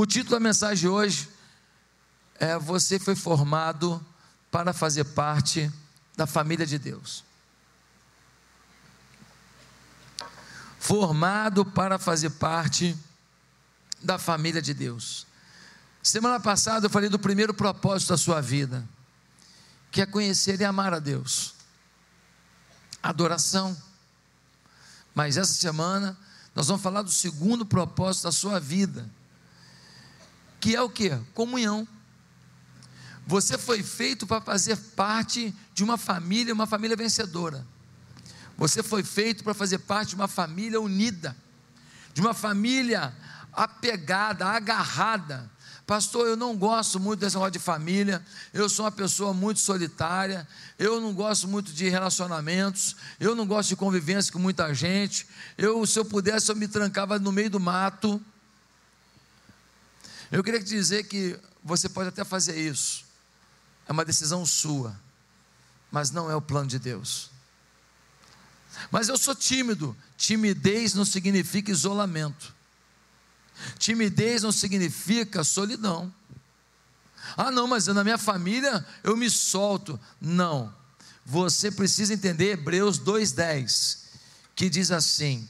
O título da mensagem de hoje é Você foi formado para fazer parte da família de Deus. Formado para fazer parte da família de Deus. Semana passada eu falei do primeiro propósito da sua vida, que é conhecer e amar a Deus. Adoração. Mas essa semana nós vamos falar do segundo propósito da sua vida, que é o que? Comunhão. Você foi feito para fazer parte de uma família, uma família vencedora. Você foi feito para fazer parte de uma família unida, de uma família apegada, agarrada. Pastor, eu não gosto muito desse negócio de família, eu sou uma pessoa muito solitária, eu não gosto muito de relacionamentos, eu não gosto de convivência com muita gente. Eu, se eu pudesse, eu me trancava no meio do mato. Eu queria te dizer que você pode até fazer isso, é uma decisão sua, mas não é o plano de Deus. Mas eu sou tímido, timidez não significa isolamento. Timidez não significa solidão. Ah, não, mas na minha família eu me solto. Não. Você precisa entender Hebreus 2:10, que diz assim: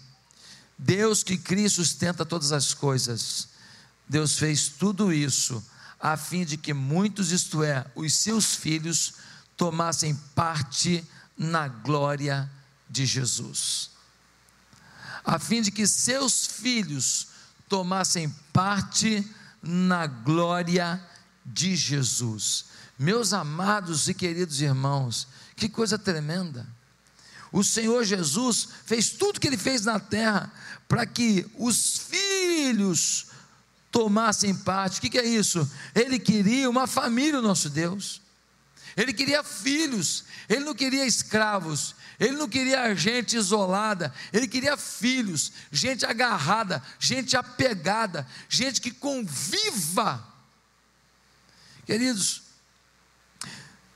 Deus que cria e sustenta todas as coisas. Deus fez tudo isso a fim de que muitos, isto é, os seus filhos, tomassem parte na glória de Jesus. A fim de que seus filhos tomassem parte na glória de Jesus. Meus amados e queridos irmãos, que coisa tremenda. O Senhor Jesus fez tudo que ele fez na terra para que os filhos tomassem parte. O que, que é isso? Ele queria uma família, o nosso Deus. Ele queria filhos, ele não queria escravos, ele não queria gente isolada, ele queria filhos, gente agarrada, gente apegada, gente que conviva. Queridos,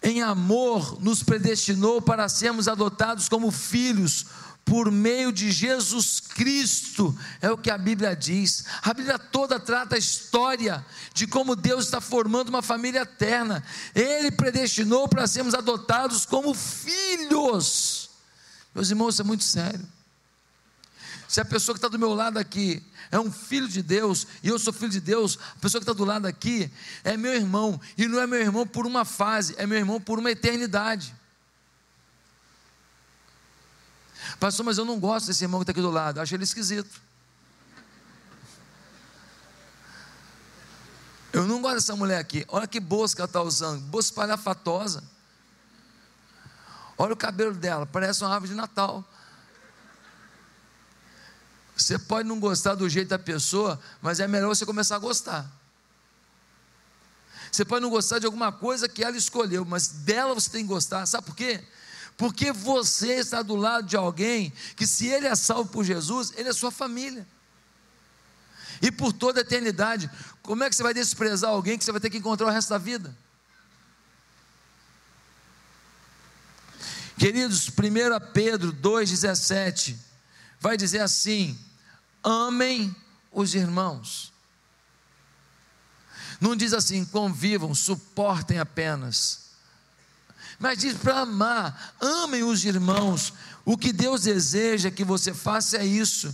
em amor nos predestinou para sermos adotados como filhos por meio de Jesus Cristo, é o que a Bíblia diz. A Bíblia toda trata a história de como Deus está formando uma família eterna. Ele predestinou para sermos adotados como filhos. Meus irmãos, isso é muito sério. Se a pessoa que está do meu lado aqui é um filho de Deus, e eu sou filho de Deus, a pessoa que está do lado aqui é meu irmão, e não é meu irmão por uma fase, é meu irmão por uma eternidade. Pastor, mas eu não gosto desse irmão que está aqui do lado, acho ele esquisito. Eu não gosto dessa mulher aqui, olha que bolsa que ela está usando, bolsa espalhafatosa. Olha o cabelo dela, parece uma árvore de Natal. Você pode não gostar do jeito da pessoa, mas é melhor você começar a gostar. Você pode não gostar de alguma coisa que ela escolheu, mas dela você tem que gostar. Sabe por quê? Porque você está do lado de alguém que, se ele é salvo por Jesus, ele é sua família. E por toda a eternidade, como é que você vai desprezar alguém que você vai ter que encontrar o resto da vida? Queridos, 1 Pedro 2,17 vai dizer assim: amem os irmãos. Não diz assim, convivam, suportem apenas. Mas diz para amar, amem os irmãos. O que Deus deseja que você faça é isso.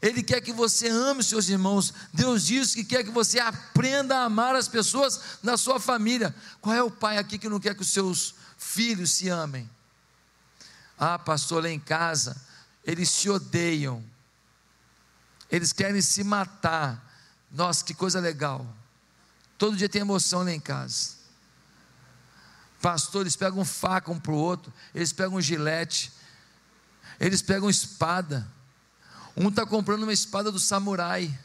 Ele quer que você ame os seus irmãos. Deus diz que quer que você aprenda a amar as pessoas na sua família. Qual é o pai aqui que não quer que os seus filhos se amem? Ah, pastor, lá em casa, eles se odeiam, eles querem se matar. Nossa, que coisa legal. Todo dia tem emoção lá em casa. Pastor, eles pegam faca um para o outro, eles pegam gilete, eles pegam espada. Um está comprando uma espada do samurai.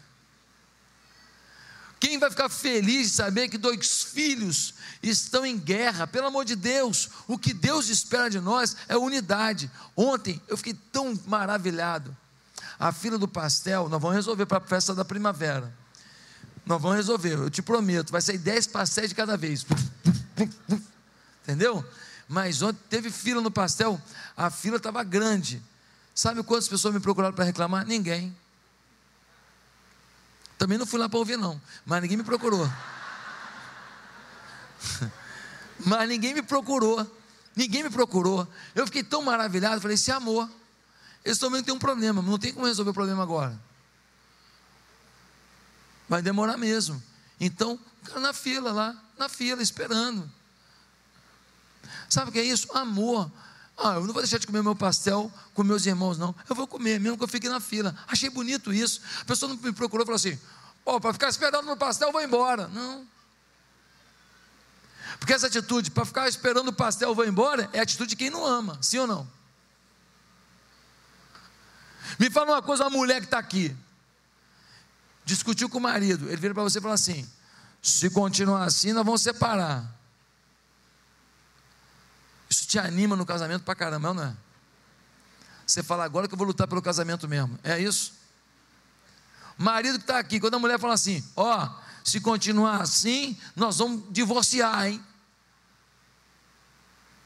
Quem vai ficar feliz de saber que dois filhos estão em guerra? Pelo amor de Deus, o que Deus espera de nós é unidade. Ontem eu fiquei tão maravilhado. A fila do pastel, nós vamos resolver para a festa da primavera. Nós vamos resolver, eu te prometo, vai sair 10 pastéis de cada vez. Entendeu? Mas ontem teve fila no pastel, a fila estava grande. Sabe quantas pessoas me procuraram para reclamar? Ninguém. Também não fui lá para ouvir, não. Mas ninguém me procurou. Mas ninguém me procurou. Ninguém me procurou. Eu fiquei tão maravilhado. Falei: esse amor. Eles também têm um problema. Não tem como resolver o problema agora. Vai demorar mesmo. Então, na fila lá, na fila, esperando. Sabe o que é isso? Amor. Ah, eu não vou deixar de comer meu pastel com meus irmãos, não. Eu vou comer, mesmo que eu fique na fila. Achei bonito isso. A pessoa não me procurou e falou assim: Pô, para ficar esperando no pastel, eu vou embora. Não. Porque essa atitude, para ficar esperando o pastel, eu vou embora, é a atitude de quem não ama, sim ou não? Me fala uma coisa, uma mulher que está aqui, discutiu com o marido, ele vira para você e fala assim: se continuar assim, nós vamos separar. Isso te anima no casamento para caramba, não é? Você fala agora que eu vou lutar pelo casamento mesmo. É isso? Marido que está aqui, quando a mulher fala assim: Ó, oh, se continuar assim, nós vamos divorciar, hein?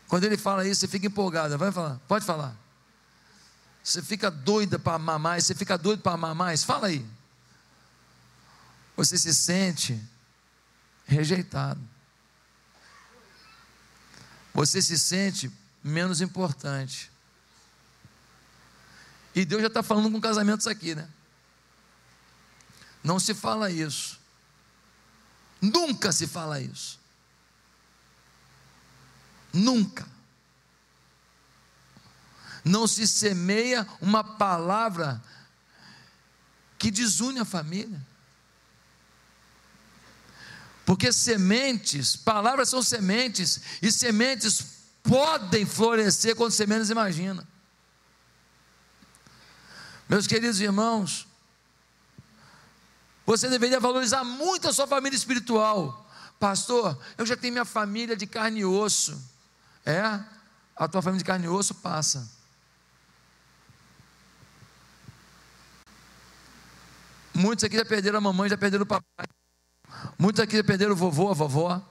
Quando ele fala isso, você fica empolgada. Vai falar, pode falar. Você fica doida para amar mais, você fica doido para amar mais. Fala aí. Você se sente rejeitado você se sente menos importante. E Deus já está falando com casamentos aqui, né? Não se fala isso. Nunca se fala isso. Nunca. Não se semeia uma palavra que desune a família. Porque sementes, palavras são sementes, e sementes podem florescer quando você menos imagina. Meus queridos irmãos, você deveria valorizar muito a sua família espiritual. Pastor, eu já tenho minha família de carne e osso. É? A tua família de carne e osso passa. Muitos aqui já perderam a mamãe, já perderam o papai. Muitos aqui perderam o vovô, a vovó.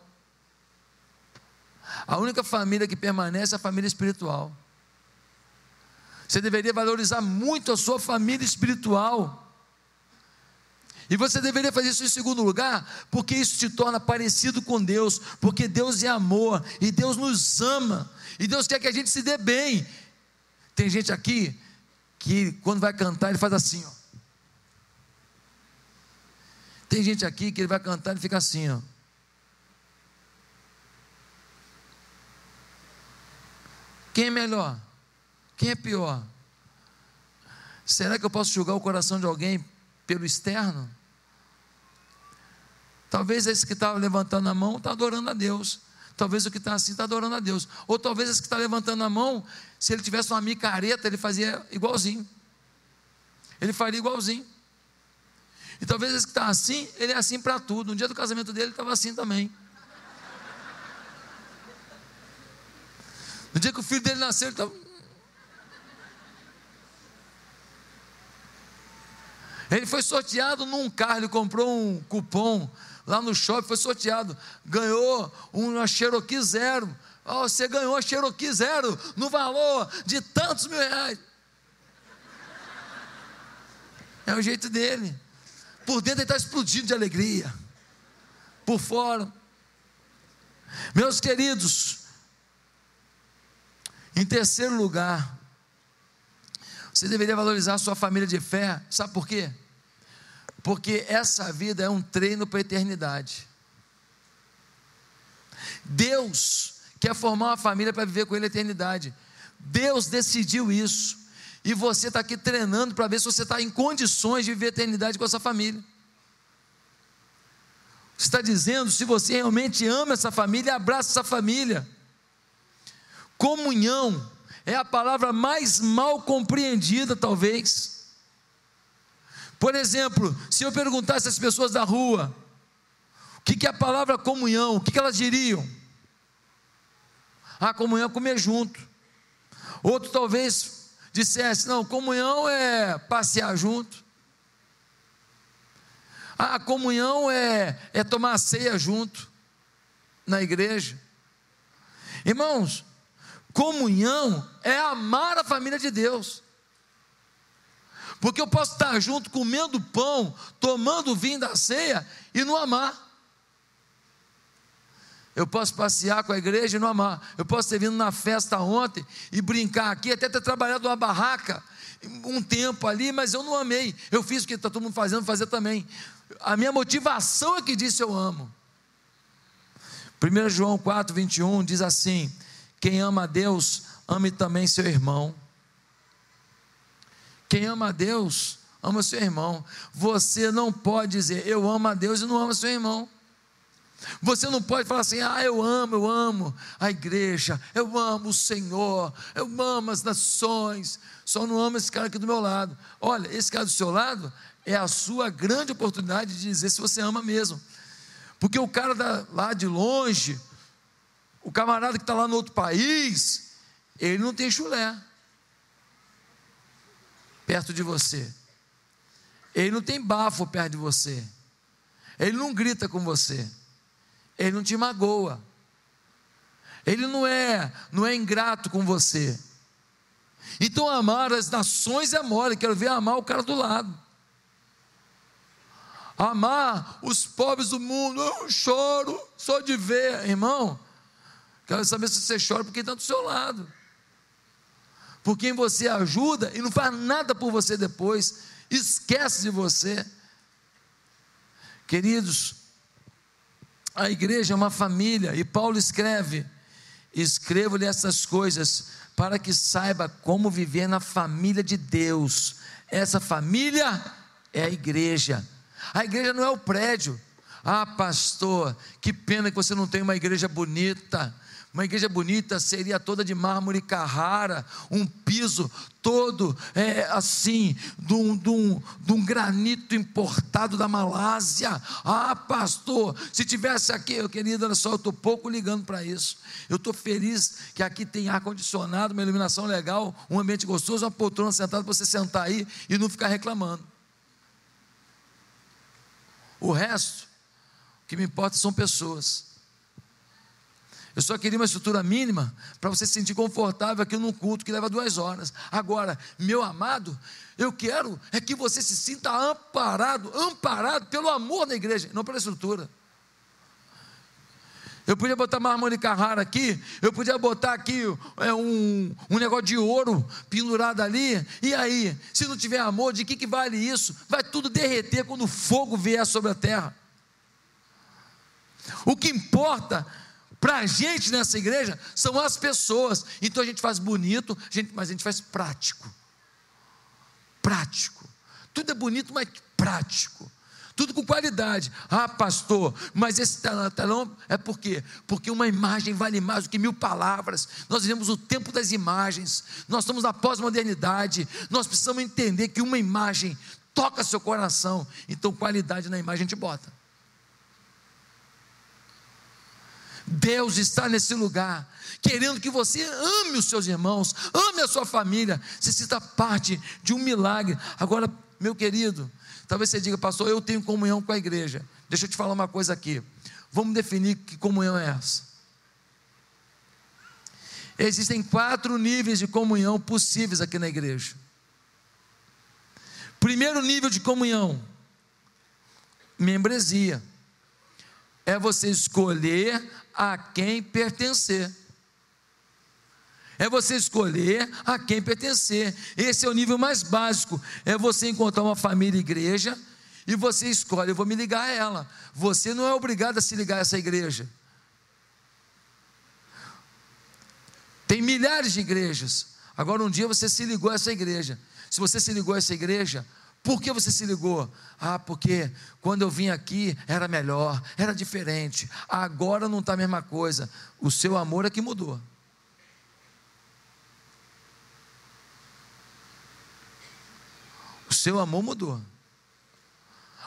A única família que permanece é a família espiritual. Você deveria valorizar muito a sua família espiritual. E você deveria fazer isso em segundo lugar, porque isso te torna parecido com Deus, porque Deus é amor, e Deus nos ama, e Deus quer que a gente se dê bem. Tem gente aqui que quando vai cantar, ele faz assim, ó. Tem gente aqui que ele vai cantar e fica assim, ó. Quem é melhor? Quem é pior? Será que eu posso julgar o coração de alguém pelo externo? Talvez esse que está levantando a mão está adorando a Deus. Talvez o que está assim está adorando a Deus. Ou talvez esse que está levantando a mão, se ele tivesse uma micareta, ele fazia igualzinho. Ele faria igualzinho. E talvez esse que está assim, ele é assim para tudo. No dia do casamento dele, ele estava assim também. No dia que o filho dele nasceu, ele estava. Ele foi sorteado num carro, ele comprou um cupom lá no shopping, foi sorteado, ganhou uma Cherokee zero. Oh, você ganhou a Cherokee zero no valor de tantos mil reais. É o jeito dele. Por dentro ele está explodindo de alegria. Por fora. Meus queridos, em terceiro lugar, você deveria valorizar a sua família de fé. Sabe por quê? Porque essa vida é um treino para a eternidade. Deus quer formar uma família para viver com Ele a eternidade. Deus decidiu isso e você está aqui treinando para ver se você está em condições de viver a eternidade com a sua família. Você está dizendo se você realmente ama essa família, abraça essa família. Comunhão é a palavra mais mal compreendida, talvez. Por exemplo, se eu perguntasse às pessoas da rua, o que, é a palavra comunhão, o que, que elas diriam? Ah, comunhão é comer junto. Outro talvez dissesse: não, comunhão é passear junto. A comunhão é, é tomar ceia junto na igreja. Irmãos, comunhão é amar a família de Deus. Porque eu posso estar junto comendo pão, tomando vinho da ceia e não amar. Eu posso passear com a igreja e não amar. Eu posso ter vindo na festa ontem e brincar aqui, até ter trabalhado numa barraca um tempo ali, mas eu não amei. Eu fiz o que está todo mundo fazendo, fazer também. A minha motivação é que disse eu amo. 1 João 4, 21 diz assim: Quem ama a Deus, ame também seu irmão. Quem ama a Deus, ama seu irmão. Você não pode dizer eu amo a Deus e não ama seu irmão. Você não pode falar assim, ah, eu amo, eu amo a igreja, eu amo o Senhor, eu amo as nações, só não amo esse cara aqui do meu lado. Olha, esse cara do seu lado é a sua grande oportunidade de dizer se você ama mesmo. Porque o cara da, lá de longe, o camarada que está lá no outro país, ele não tem chulé perto de você. Ele não tem bafo perto de você. Ele não grita com você. Ele não te magoa. Ele não é, não é ingrato com você. Então amar as nações é mole, quero ver amar o cara do lado. Amar os pobres do mundo, eu choro só de ver, irmão. Quero saber se você chora porque está do seu lado. Por quem você ajuda e não faz nada por você depois, esquece de você. Queridos, a igreja é uma família, e Paulo escreve: escrevo-lhe essas coisas para que saiba como viver na família de Deus. Essa família é a igreja. A igreja não é o prédio. Ah, pastor, que pena que você não tem uma igreja bonita. Uma igreja bonita seria toda de mármore Carrara, um piso todo é, assim, de um, de, um, de um granito importado da Malásia. Ah, pastor, se tivesse aqui, eu querido, olha só, eu estou pouco ligando para isso. Eu estou feliz que aqui tem ar-condicionado, uma iluminação legal, um ambiente gostoso, uma poltrona sentada para você sentar aí e não ficar reclamando. O resto, o que me importa são pessoas. Eu só queria uma estrutura mínima para você se sentir confortável aqui num culto que leva duas horas. Agora, meu amado, eu quero é que você se sinta amparado, amparado pelo amor da igreja, não pela estrutura. Eu podia botar mármore Carrara aqui, eu podia botar aqui é, um, um negócio de ouro pendurado ali, e aí, se não tiver amor, de que, que vale isso? Vai tudo derreter quando o fogo vier sobre a terra. O que importa para a gente nessa igreja são as pessoas. Então a gente faz bonito, mas a gente faz prático. Prático. Tudo é bonito, mas prático. Tudo com qualidade. Ah, pastor, mas esse telão é por quê? Porque uma imagem vale mais do que mil palavras. Nós vivemos o tempo das imagens. Nós estamos na pós-modernidade. Nós precisamos entender que uma imagem toca seu coração. Então, qualidade na imagem a gente bota. Deus está nesse lugar, querendo que você ame os seus irmãos, ame a sua família, se sinta parte de um milagre. Agora, meu querido, talvez você diga, pastor, eu tenho comunhão com a igreja. Deixa eu te falar uma coisa aqui. Vamos definir que comunhão é essa. Existem quatro níveis de comunhão possíveis aqui na igreja. Primeiro nível de comunhão, membresia. É você escolher a quem pertencer. É você escolher a quem pertencer. Esse é o nível mais básico. É você encontrar uma família igreja e você escolhe, eu vou me ligar a ela. Você não é obrigado a se ligar a essa igreja. Tem milhares de igrejas. Agora um dia você se ligou a essa igreja. Se você se ligou a essa igreja, por que você se ligou? Ah, porque quando eu vim aqui era melhor, era diferente. Agora não está a mesma coisa. O seu amor é que mudou. O seu amor mudou.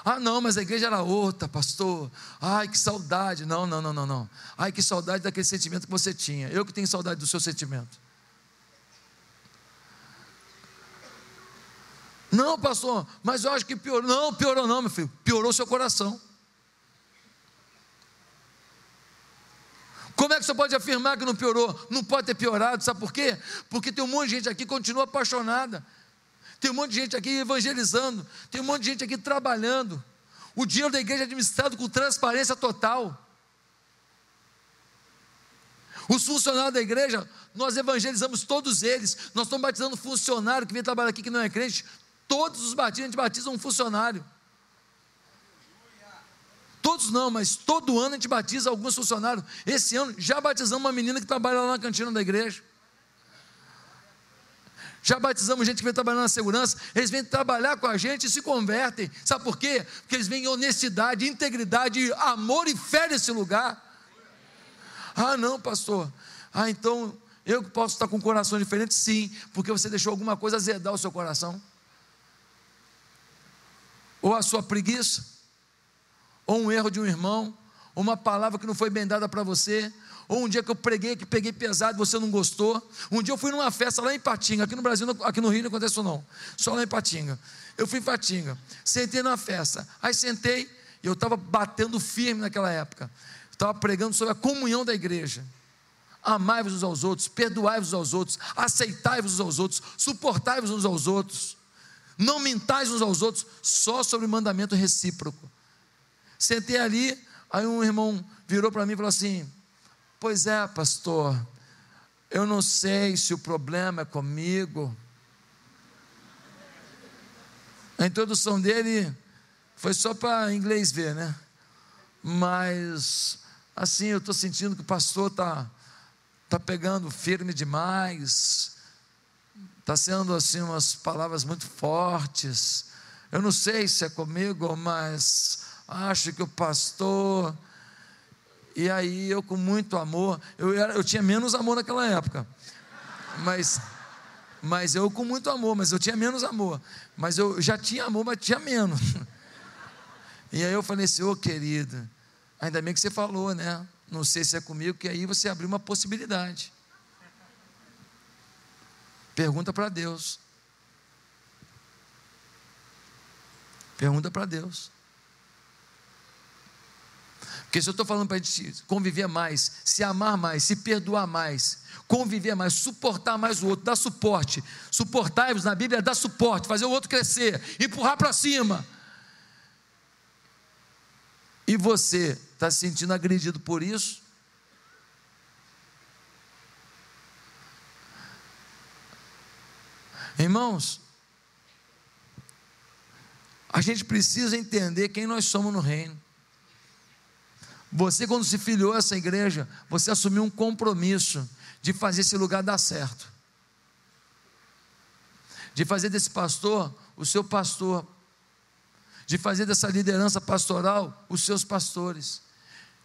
Ah, não, mas a igreja era outra, pastor. Ai, que saudade. Não, não, não, não, não. Ai, que saudade daquele sentimento que você tinha. Eu que tenho saudade do seu sentimento. Não, pastor, mas eu acho que piorou. Não, piorou não, meu filho. Piorou seu coração. Como é que você pode afirmar que não piorou? Não pode ter piorado, sabe por quê? Porque tem um monte de gente aqui que continua apaixonada. tem um monte de gente aqui evangelizando, tem um monte de gente aqui trabalhando. O dinheiro da igreja é administrado com transparência total. Os funcionários da igreja, nós evangelizamos todos eles. Nós estamos batizando funcionário que vem trabalhar aqui que não é crente. Todos os batistas, a gente batiza um funcionário. Todos não, mas todo ano a gente batiza alguns funcionários. Esse ano já batizamos uma menina que trabalha lá na cantina da igreja. Já batizamos gente que vem trabalhar na segurança, eles vêm trabalhar com a gente e se convertem. Sabe por quê? Porque eles vêm em honestidade, integridade, amor e fé nesse lugar. Ah, não, pastor. Ah, então eu posso estar com um coração diferente? Sim, porque você deixou alguma coisa azedar o seu coração. Ou a sua preguiça, ou um erro de um irmão, ou uma palavra que não foi bem dada para você, ou um dia que eu preguei, que peguei pesado você não gostou. Um dia eu fui numa festa lá em Patinga, aqui no Brasil, aqui no Rio não acontece isso não, só lá em Patinga. Eu fui em Patinga, sentei numa festa, aí sentei, e eu estava batendo firme naquela época estava pregando sobre a comunhão da igreja. Amai-vos uns aos outros, perdoai-vos aos outros, aceitai-vos uns aos outros, suportai-vos uns aos outros, não mintais uns aos outros, só sobre mandamento recíproco. Sentei ali, aí um irmão virou para mim e falou assim: Pois é, pastor, eu não sei se o problema é comigo. A introdução dele foi só para inglês ver, né? Mas assim, eu estou sentindo que o pastor está tá pegando firme demais, está sendo assim umas palavras muito fortes. Eu não sei se é comigo, mas acho que o pastor. E aí eu com muito amor, eu, era, eu tinha menos amor naquela época, mas, mas eu com muito amor, mas eu tinha menos amor, mas eu já tinha amor, mas tinha menos. E aí eu falei assim, ô oh, querido, ainda bem que você falou, né? Não sei se é comigo, que aí você abriu uma possibilidade. Pergunta para Deus. Pergunta para Deus. Porque se eu estou falando para a gente conviver mais, se amar mais, se perdoar mais, conviver mais, suportar mais o outro, dar suporte. Suportar-vos na Bíblia é dar suporte, fazer o outro crescer, empurrar para cima e você está se sentindo agredido por isso? Irmãos, a gente precisa entender quem nós somos no reino. Você, quando se filiou a essa igreja, você assumiu um compromisso de fazer esse lugar dar certo, de fazer desse pastor o seu pastor, de fazer dessa liderança pastoral os seus pastores,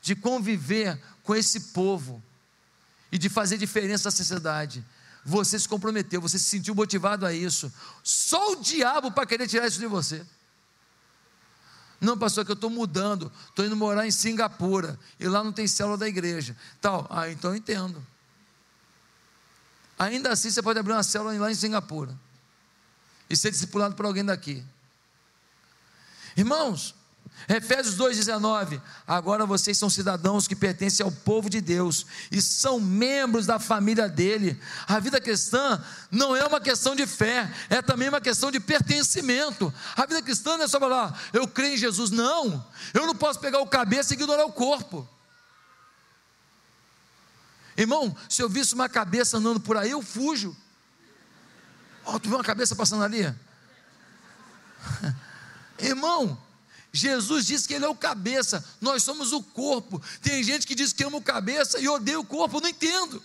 de conviver com esse povo e de fazer diferença na sociedade. Você se comprometeu, você se sentiu motivado a isso. Só o diabo para querer tirar isso de você. Não, pastor, é que eu estou mudando, estou indo morar em Singapura e lá não tem célula da igreja. Tal, ah, então eu entendo. Ainda assim você pode abrir uma célula lá em Singapura e ser discipulado por alguém daqui. Irmãos, Efésios 2,19: Agora vocês são cidadãos que pertencem ao povo de Deus e são membros da família dele. A vida cristã não é uma questão de fé, é também uma questão de pertencimento. A vida cristã não é só falar, eu creio em Jesus. Não, eu não posso pegar o cabeça e ignorar o corpo. Irmão, se eu visse uma cabeça andando por aí, eu fujo. Oh, tu viu uma cabeça passando ali? Irmão, Jesus disse que Ele é o cabeça, nós somos o corpo. Tem gente que diz que ama o cabeça e odeia o corpo, não entendo.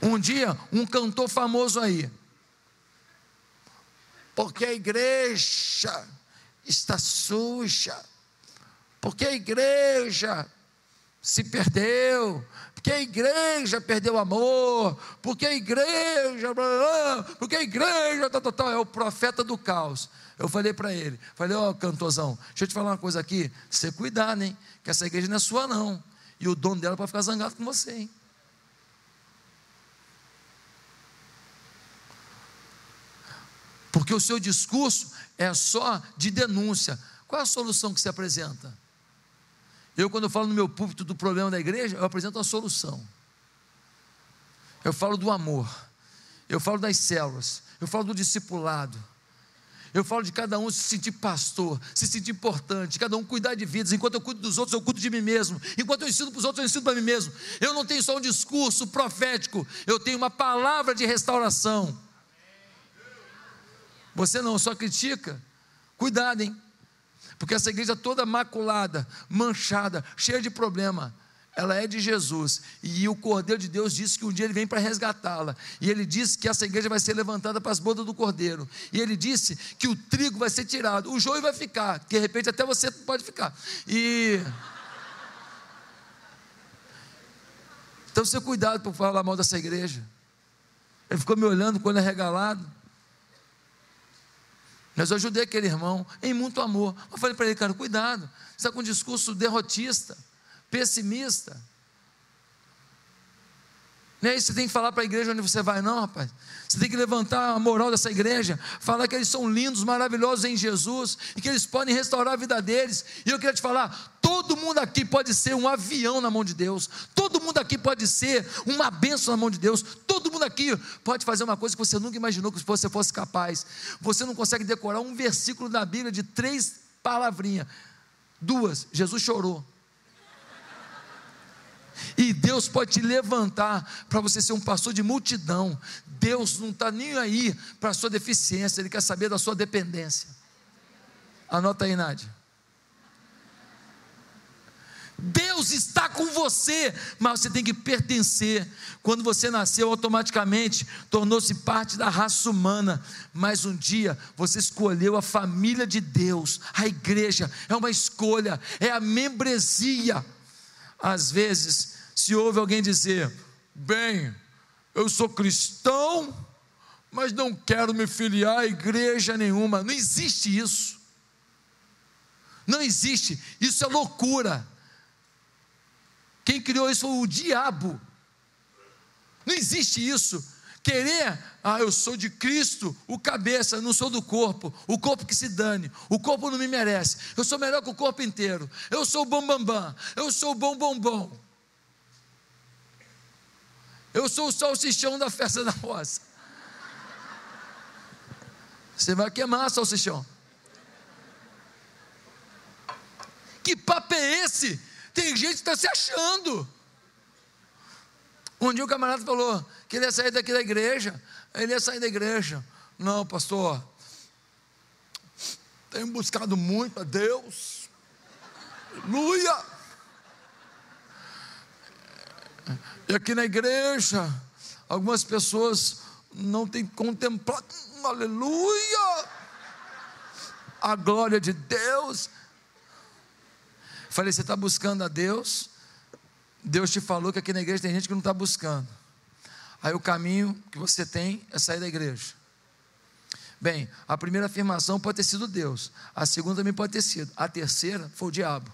Um dia, um cantor famoso aí, porque a igreja está suja, porque a igreja se perdeu, porque a igreja perdeu o amor, porque a igreja, porque a igreja, tal, tal, tal, é o profeta do caos. Eu falei para ele, falei, ó oh, cantorzão, deixa eu te falar uma coisa aqui, você cuidar, hein, que essa igreja não é sua não, e o dono dela pode ficar zangado com você, hein. Porque o seu discurso é só de denúncia. Qual é a solução que se apresenta? Eu, quando eu falo no meu púlpito do problema da igreja, eu apresento a solução. Eu falo do amor. Eu falo das células, eu falo do discipulado. Eu falo de cada um se sentir pastor, se sentir importante, cada um cuidar de vidas. Enquanto eu cuido dos outros, eu cuido de mim mesmo. Enquanto eu ensino para os outros, eu ensino para mim mesmo. Eu não tenho só um discurso profético, eu tenho uma palavra de restauração. Você não só critica, cuidado, hein? Porque essa igreja toda maculada, manchada, cheia de problema, ela é de Jesus. E o Cordeiro de Deus disse que um dia ele vem para resgatá-la. E ele disse que essa igreja vai ser levantada para as bodas do Cordeiro. E ele disse que o trigo vai ser tirado, o joio vai ficar. De repente até você pode ficar. E. Então, você cuidado para falar mal dessa igreja. Ele ficou me olhando quando é regalado. Mas eu ajudei aquele irmão em muito amor. Eu falei para ele, cara, cuidado. Você está com um discurso derrotista pessimista. Não é isso que você tem que falar para a igreja onde você vai, não, rapaz. Você tem que levantar a moral dessa igreja, falar que eles são lindos, maravilhosos em Jesus e que eles podem restaurar a vida deles. E eu queria te falar: todo mundo aqui pode ser um avião na mão de Deus, todo mundo aqui pode ser uma bênção na mão de Deus, todo mundo aqui pode fazer uma coisa que você nunca imaginou que você fosse capaz. Você não consegue decorar um versículo da Bíblia de três palavrinhas, duas. Jesus chorou. E Deus pode te levantar para você ser um pastor de multidão. Deus não está nem aí para a sua deficiência, Ele quer saber da sua dependência. Anota aí, Nádia. Deus está com você, mas você tem que pertencer. Quando você nasceu, automaticamente tornou-se parte da raça humana. Mas um dia você escolheu a família de Deus, a igreja, é uma escolha, é a membresia às vezes, se ouve alguém dizer: bem, eu sou cristão, mas não quero me filiar a igreja nenhuma. Não existe isso. Não existe. Isso é loucura. Quem criou isso foi o diabo. Não existe isso. Querer, ah, eu sou de Cristo, o cabeça, não sou do corpo, o corpo que se dane, o corpo não me merece, eu sou melhor que o corpo inteiro, eu sou o bom bambam, eu sou o bom bombom, eu sou o salsichão da festa da roça. Você vai queimar, salsichão. Que papo é esse? Tem gente que está se achando. Um dia o camarada falou que ele ia sair daqui da igreja. Ele ia sair da igreja. Não, pastor. Tenho buscado muito a Deus. Aleluia. E aqui na igreja, algumas pessoas não têm contemplado, aleluia, a glória de Deus. Falei, você está buscando a Deus? Deus te falou que aqui na igreja tem gente que não está buscando. Aí o caminho que você tem é sair da igreja. Bem, a primeira afirmação pode ter sido Deus, a segunda também pode ter sido, a terceira foi o diabo.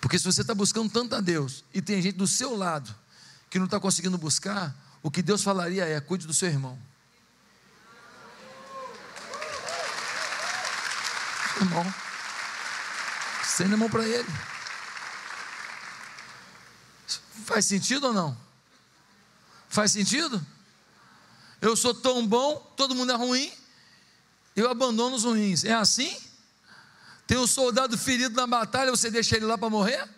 Porque se você está buscando tanto a Deus e tem gente do seu lado que não está conseguindo buscar, o que Deus falaria é: cuide do seu irmão. Irmão. Estende a mão para ele. Faz sentido ou não? Faz sentido? Eu sou tão bom, todo mundo é ruim, eu abandono os ruins. É assim? Tem um soldado ferido na batalha, você deixa ele lá para morrer?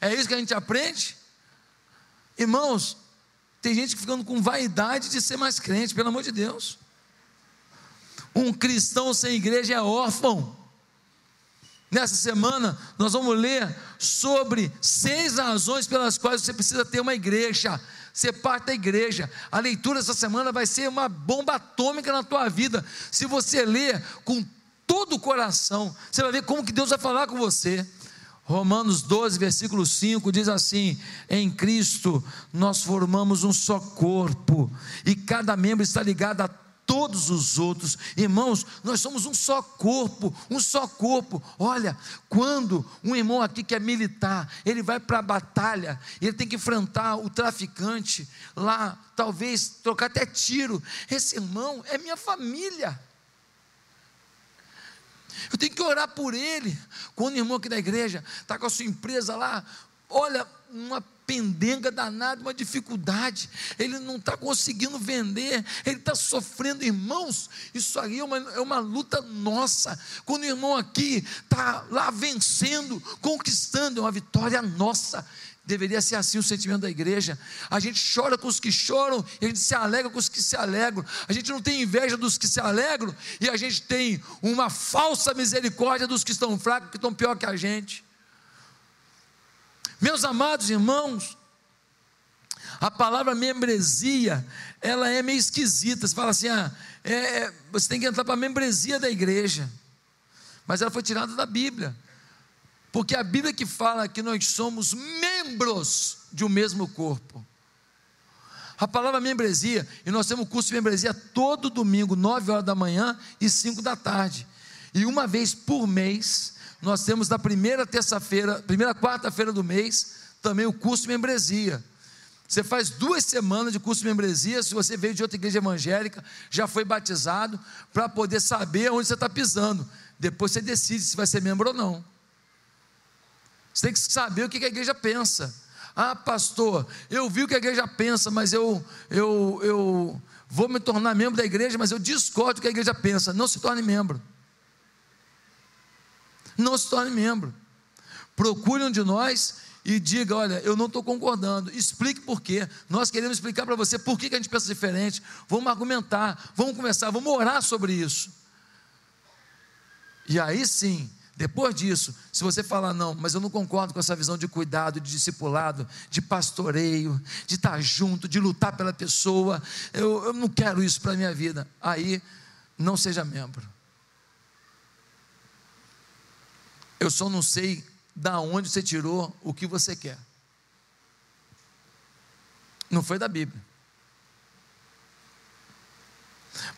É isso que a gente aprende? Irmãos, tem gente ficando com vaidade de ser mais crente, pelo amor de Deus. Um cristão sem igreja é órfão. Nessa semana, nós vamos ler sobre seis razões pelas quais você precisa ter uma igreja, ser parte da igreja. A leitura dessa semana vai ser uma bomba atômica na tua vida. Se você ler com todo o coração, você vai ver como que Deus vai falar com você. Romanos 12, versículo 5 diz assim: Em Cristo nós formamos um só corpo, e cada membro está ligado a todos os outros. Irmãos, nós somos um só corpo, um só corpo. Olha, quando um irmão aqui que é militar, ele vai para a batalha, ele tem que enfrentar o traficante lá, talvez trocar até tiro. Esse irmão é minha família. Eu tenho que orar por ele. Quando o irmão aqui da igreja está com a sua empresa lá, olha, uma pendenga danada, uma dificuldade, ele não está conseguindo vender, ele está sofrendo, irmãos. Isso aí é uma, é uma luta nossa. Quando o irmão aqui está lá vencendo, conquistando, é uma vitória nossa. Deveria ser assim o sentimento da igreja. A gente chora com os que choram e a gente se alegra com os que se alegram. A gente não tem inveja dos que se alegram e a gente tem uma falsa misericórdia dos que estão fracos, que estão pior que a gente. Meus amados irmãos, a palavra membresia, ela é meio esquisita. Você fala assim, ah, é, é você tem que entrar para a membresia da igreja. Mas ela foi tirada da Bíblia. Porque a Bíblia que fala que nós somos membros de um mesmo corpo. A palavra membresia, e nós temos curso de membresia todo domingo, 9 horas da manhã e 5 da tarde. E uma vez por mês, nós temos na primeira terça-feira, primeira quarta-feira do mês, também o curso de membresia. Você faz duas semanas de curso de membresia, se você veio de outra igreja evangélica, já foi batizado, para poder saber onde você está pisando. Depois você decide se vai ser membro ou não. Você tem que saber o que a igreja pensa. Ah, pastor, eu vi o que a igreja pensa, mas eu, eu, eu vou me tornar membro da igreja, mas eu discordo do que a igreja pensa. Não se torne membro. Não se torne membro. Procure um de nós e diga: olha, eu não estou concordando. Explique por quê. Nós queremos explicar para você por que, a gente pensa diferente. Vamos argumentar, vamos conversar, vamos orar sobre isso. E aí sim, depois disso, se você falar, não, mas eu não concordo com essa visão de cuidado, de discipulado, de pastoreio, de estar junto, de lutar pela pessoa, eu, eu não quero isso para a minha vida, aí não seja membro. Eu só não sei da onde você tirou o que você quer. Não foi da Bíblia.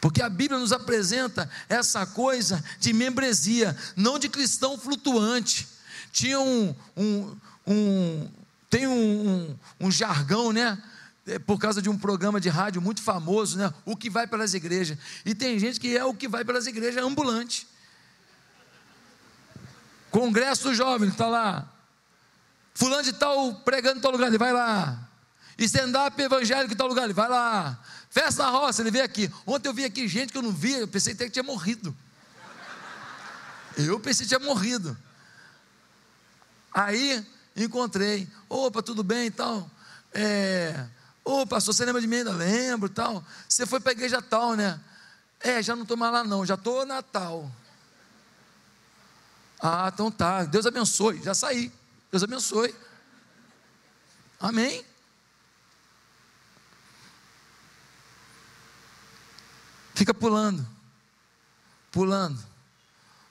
Porque a Bíblia nos apresenta essa coisa de membresia, não de cristão flutuante. Tinha um, um, um tem um, um, um jargão, né? É, por causa de um programa de rádio muito famoso, né? O que vai pelas igrejas. E tem gente que é o que vai pelas igrejas ambulante. Congresso do Jovem, está lá. Fulano de tal pregando em tal lugar, ele vai lá. Stand-up evangélico em tal lugar, ele vai lá. Festa na roça, ele veio aqui. Ontem eu vi aqui gente que eu não via, eu pensei até que tinha morrido. Eu pensei que tinha morrido. Aí encontrei. Opa, tudo bem e tal. É, Ô pastor, você lembra de mim ainda? Lembro tal. Você foi para a igreja tal, né? É, já não estou mais lá não, já estou Natal. Ah, então tá. Deus abençoe. Já saí. Deus abençoe. Amém. Fica pulando, pulando,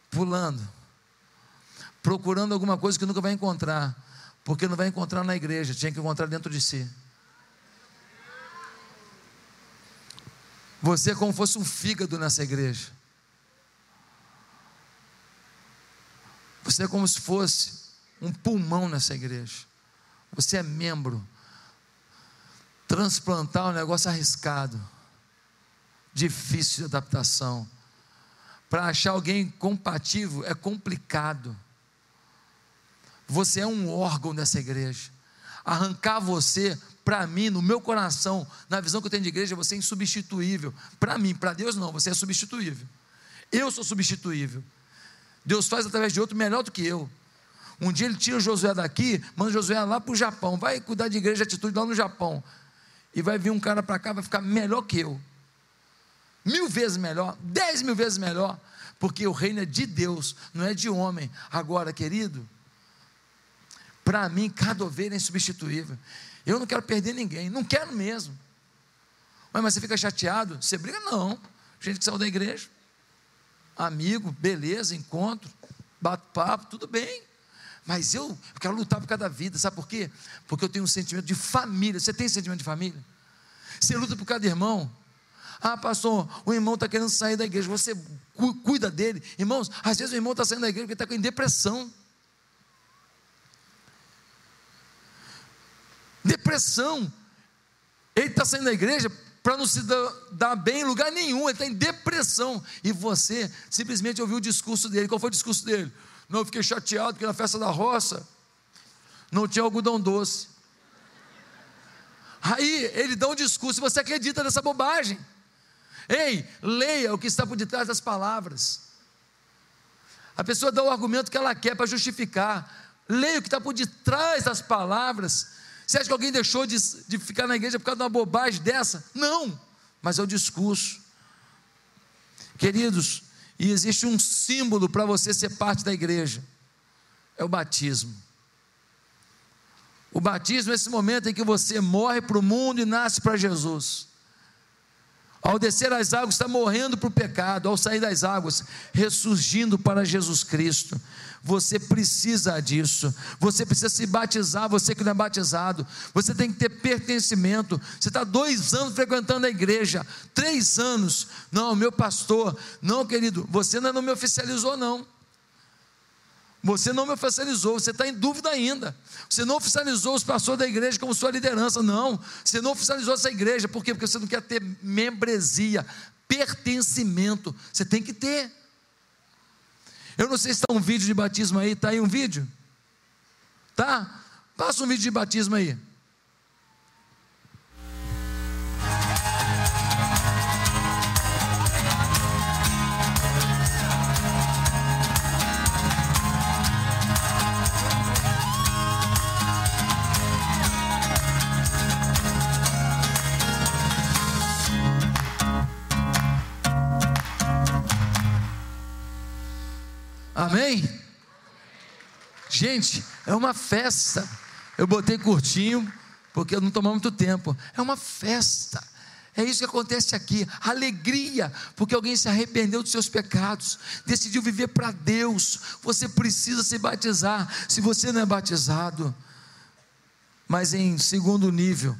pulando, procurando alguma coisa que nunca vai encontrar, porque não vai encontrar na igreja, tinha que encontrar dentro de si. Você é como fosse um fígado nessa igreja. Você é como se fosse um pulmão nessa igreja. Você é membro. Transplantar é um negócio arriscado difícil de adaptação. Para achar alguém compatível é complicado. Você é um órgão dessa igreja. Arrancar você, para mim, no meu coração, na visão que eu tenho de igreja, você é insubstituível. Para mim, para Deus não, você é substituível. Eu sou substituível. Deus faz através de outro melhor do que eu. Um dia ele tira Josué daqui, manda Josué lá para o Japão, vai cuidar de igreja de atitude lá no Japão. E vai vir um cara para cá, vai ficar melhor que eu mil vezes melhor, dez mil vezes melhor, porque o reino é de Deus, não é de homem. Agora, querido, para mim, cada ovelha é insubstituível. Eu não quero perder ninguém, não quero mesmo. Mas, mas você fica chateado? Você briga? Não. Gente que saiu da igreja, amigo, beleza, encontro, bate papo, tudo bem. Mas eu quero lutar por cada vida, sabe por quê? Porque eu tenho um sentimento de família. Você tem sentimento de família? Você luta por cada irmão. Ah, pastor, o irmão está querendo sair da igreja. Você cuida dele. Irmãos, às vezes o irmão está saindo da igreja porque está com depressão. Depressão. Ele está saindo da igreja para não se dar, bem em lugar nenhum, ele está em depressão. E você simplesmente ouviu o discurso dele. Qual foi o discurso dele? Não, eu fiquei chateado porque na festa da roça não tinha algodão doce. Aí ele dá um discurso, e você acredita nessa bobagem. Ei, leia o que está por detrás das palavras. A pessoa dá o argumento que ela quer para justificar. Leia o que está por detrás das palavras. Você acha que alguém deixou de, de ficar na igreja por causa de uma bobagem dessa? Não, mas é o discurso. Queridos, e existe um símbolo para você ser parte da igreja: é o batismo. O batismo é esse momento em que você morre para o mundo e nasce para Jesus. Ao descer as águas, está morrendo para o pecado. Ao sair das águas, ressurgindo para Jesus Cristo. Você precisa disso. Você precisa se batizar. Você que não é batizado. Você tem que ter pertencimento. Você está dois anos frequentando a igreja. Três anos. Não, meu pastor. Não, querido. Você ainda não me oficializou, não. Você não me oficializou, você está em dúvida ainda. Você não oficializou os pastores da igreja como sua liderança, não. Você não oficializou essa igreja, por quê? Porque você não quer ter membresia, pertencimento. Você tem que ter. Eu não sei se está um vídeo de batismo aí, está aí um vídeo? Tá? Passa um vídeo de batismo aí. Amém? Gente, é uma festa. Eu botei curtinho, porque não tomou muito tempo. É uma festa. É isso que acontece aqui. Alegria, porque alguém se arrependeu dos seus pecados, decidiu viver para Deus. Você precisa se batizar, se você não é batizado. Mas em segundo nível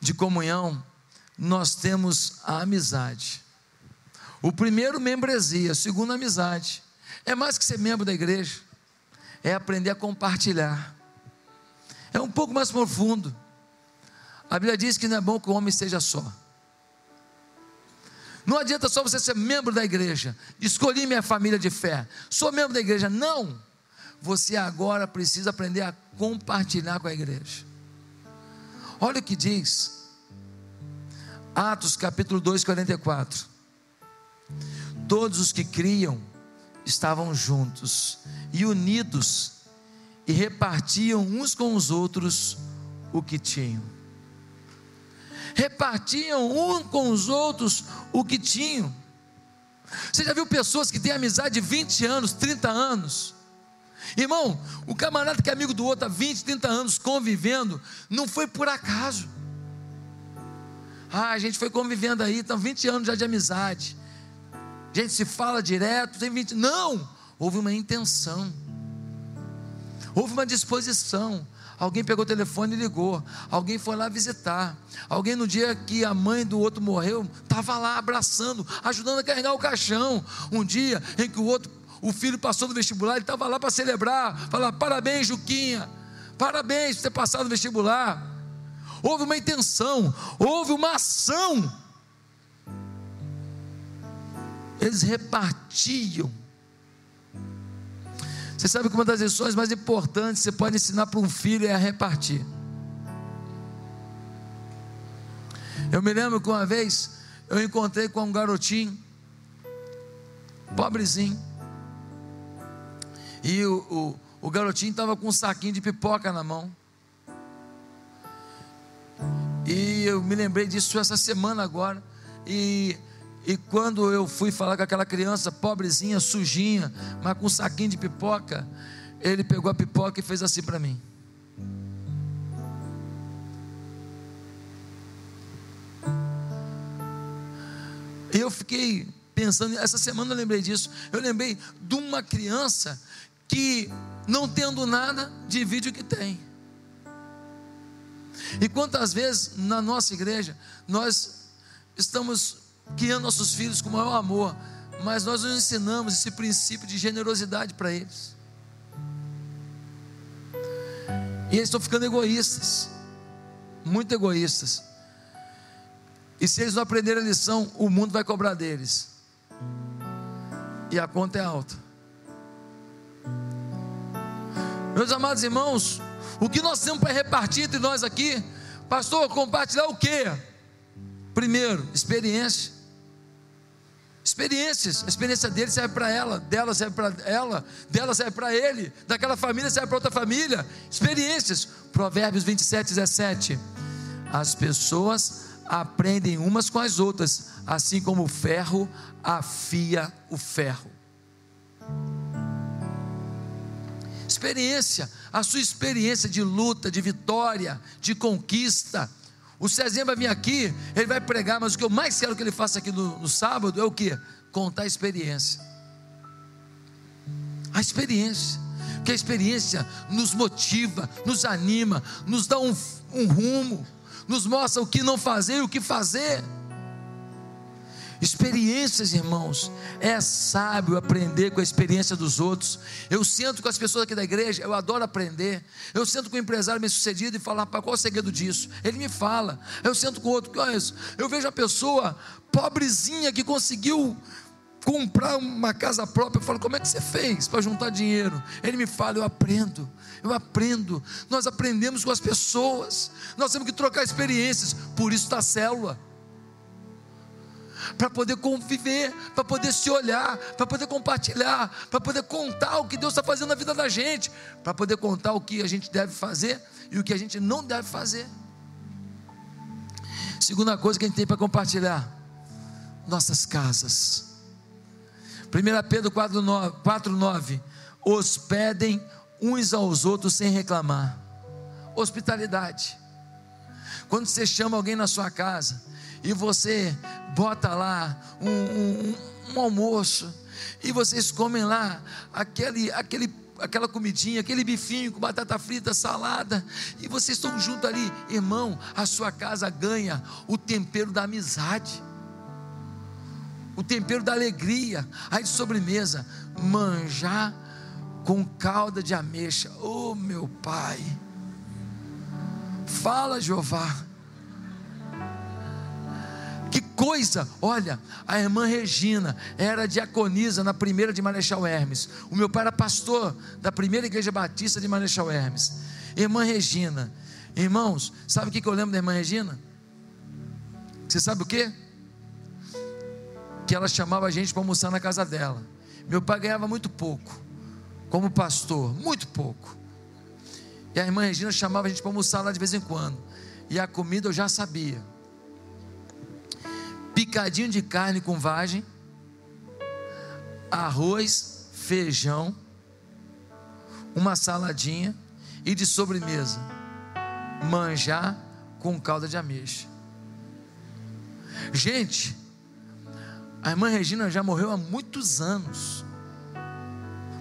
de comunhão, nós temos a amizade. O primeiro, membresia. Segundo, amizade. É mais que ser membro da igreja, é aprender a compartilhar. É um pouco mais profundo. A Bíblia diz que não é bom que o homem esteja só. Não adianta só você ser membro da igreja, escolhi minha família de fé, sou membro da igreja. Não! Você agora precisa aprender a compartilhar com a igreja. Olha o que diz, Atos capítulo 2, 44. Todos os que criam estavam juntos e unidos e repartiam uns com os outros o que tinham. Repartiam um com os outros o que tinham. Você já viu pessoas que têm amizade de 20 anos, 30 anos? Irmão, o camarada que é amigo do outro há 20, 30 anos convivendo, não foi por acaso. Ah, a gente foi convivendo aí, estão 20 anos já de amizade gente se fala direto, tem 20. Não! Houve uma intenção, houve uma disposição. Alguém pegou o telefone e ligou. Alguém foi lá visitar. Alguém no dia que a mãe do outro morreu, estava lá abraçando, ajudando a carregar o caixão. Um dia em que o outro, o filho passou no vestibular, ele estava lá para celebrar, falar: parabéns, Juquinha, parabéns por ter passado no vestibular. Houve uma intenção, houve uma ação eles repartiam. Você sabe que uma das lições mais importantes que você pode ensinar para um filho é a repartir. Eu me lembro que uma vez eu encontrei com um garotinho, pobrezinho, e o, o, o garotinho estava com um saquinho de pipoca na mão. E eu me lembrei disso essa semana agora. E e quando eu fui falar com aquela criança pobrezinha, sujinha, mas com um saquinho de pipoca, ele pegou a pipoca e fez assim para mim. E eu fiquei pensando, essa semana eu lembrei disso. Eu lembrei de uma criança que, não tendo nada, divide o que tem. E quantas vezes na nossa igreja nós estamos guiando nossos filhos com o maior amor, mas nós não ensinamos esse princípio de generosidade para eles. E eles estão ficando egoístas, muito egoístas. E se eles não aprenderem a lição, o mundo vai cobrar deles. E a conta é alta. Meus amados irmãos, o que nós temos para repartir entre nós aqui Pastor, compartilhar o quê? Primeiro, experiência. Experiências, a experiência dele serve para ela, dela serve para ela, dela serve para ele, daquela família serve para outra família. Experiências. Provérbios 27, 17. As pessoas aprendem umas com as outras, assim como o ferro afia o ferro. Experiência, a sua experiência de luta, de vitória, de conquista. O Cezinha vai vir aqui, ele vai pregar, mas o que eu mais quero que ele faça aqui no, no sábado é o que? Contar a experiência. A experiência. Porque a experiência nos motiva, nos anima, nos dá um, um rumo, nos mostra o que não fazer e o que fazer. Experiências, irmãos, é sábio aprender com a experiência dos outros. Eu sento com as pessoas aqui da igreja, eu adoro aprender. Eu sento com um empresário bem sucedido e falo, qual é o segredo disso? Ele me fala. Eu sento com outro, olha isso. Eu vejo a pessoa pobrezinha que conseguiu comprar uma casa própria. Eu falo, como é que você fez para juntar dinheiro? Ele me fala, eu aprendo, eu aprendo. Nós aprendemos com as pessoas, nós temos que trocar experiências, por isso está a célula para poder conviver, para poder se olhar, para poder compartilhar, para poder contar o que Deus está fazendo na vida da gente, para poder contar o que a gente deve fazer e o que a gente não deve fazer. Segunda coisa que a gente tem para compartilhar: nossas casas. 1 Pedro 4,9: hospedem uns aos outros sem reclamar. Hospitalidade. Quando você chama alguém na sua casa, e você bota lá um, um, um almoço, e vocês comem lá aquele, aquele aquela comidinha, aquele bifinho com batata frita, salada, e vocês estão juntos ali, irmão, a sua casa ganha o tempero da amizade, o tempero da alegria, aí de sobremesa, manjar com calda de ameixa, oh meu pai, fala Jeová, coisa. Olha, a irmã Regina era diaconisa na primeira de Marechal Hermes. O meu pai era pastor da primeira igreja batista de Marechal Hermes. Irmã Regina. Irmãos, sabe o que eu lembro da irmã Regina? Você sabe o que? Que ela chamava a gente para almoçar na casa dela. Meu pai ganhava muito pouco, como pastor, muito pouco. E a irmã Regina chamava a gente para almoçar lá de vez em quando. E a comida eu já sabia picadinho de carne com vagem, arroz, feijão, uma saladinha e de sobremesa, manjar com calda de ameixa. Gente, a irmã Regina já morreu há muitos anos.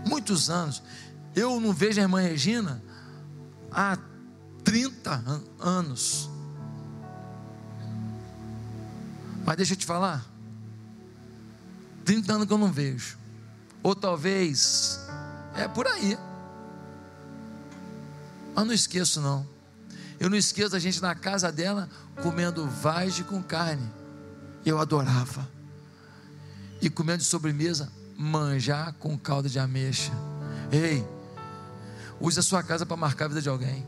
Muitos anos. Eu não vejo a irmã Regina há 30 anos. Mas deixa eu te falar. 30 anos que eu não vejo. Ou talvez é por aí. Mas não esqueço não. Eu não esqueço a gente na casa dela comendo vagem com carne. Eu adorava. E comendo de sobremesa manjar com calda de ameixa. Ei, use a sua casa para marcar a vida de alguém.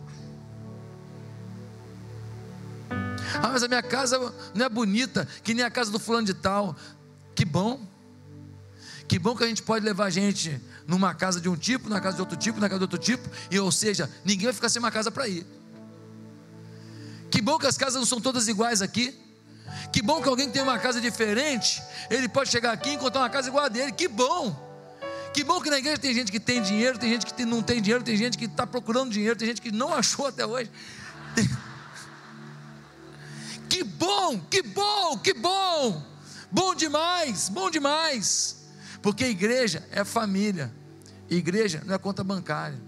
Ah, mas a minha casa não é bonita, que nem a casa do fulano de tal. Que bom. Que bom que a gente pode levar a gente numa casa de um tipo, na casa de outro tipo, na casa de outro tipo, e ou seja, ninguém vai ficar sem uma casa para ir. Que bom que as casas não são todas iguais aqui. Que bom que alguém tem uma casa diferente, ele pode chegar aqui e encontrar uma casa igual a dele. Que bom. Que bom que na igreja tem gente que tem dinheiro, tem gente que não tem dinheiro, tem gente que está procurando dinheiro, tem gente que não achou até hoje. Que bom, que bom, que bom. Bom demais, bom demais. Porque igreja é família. Igreja não é conta bancária.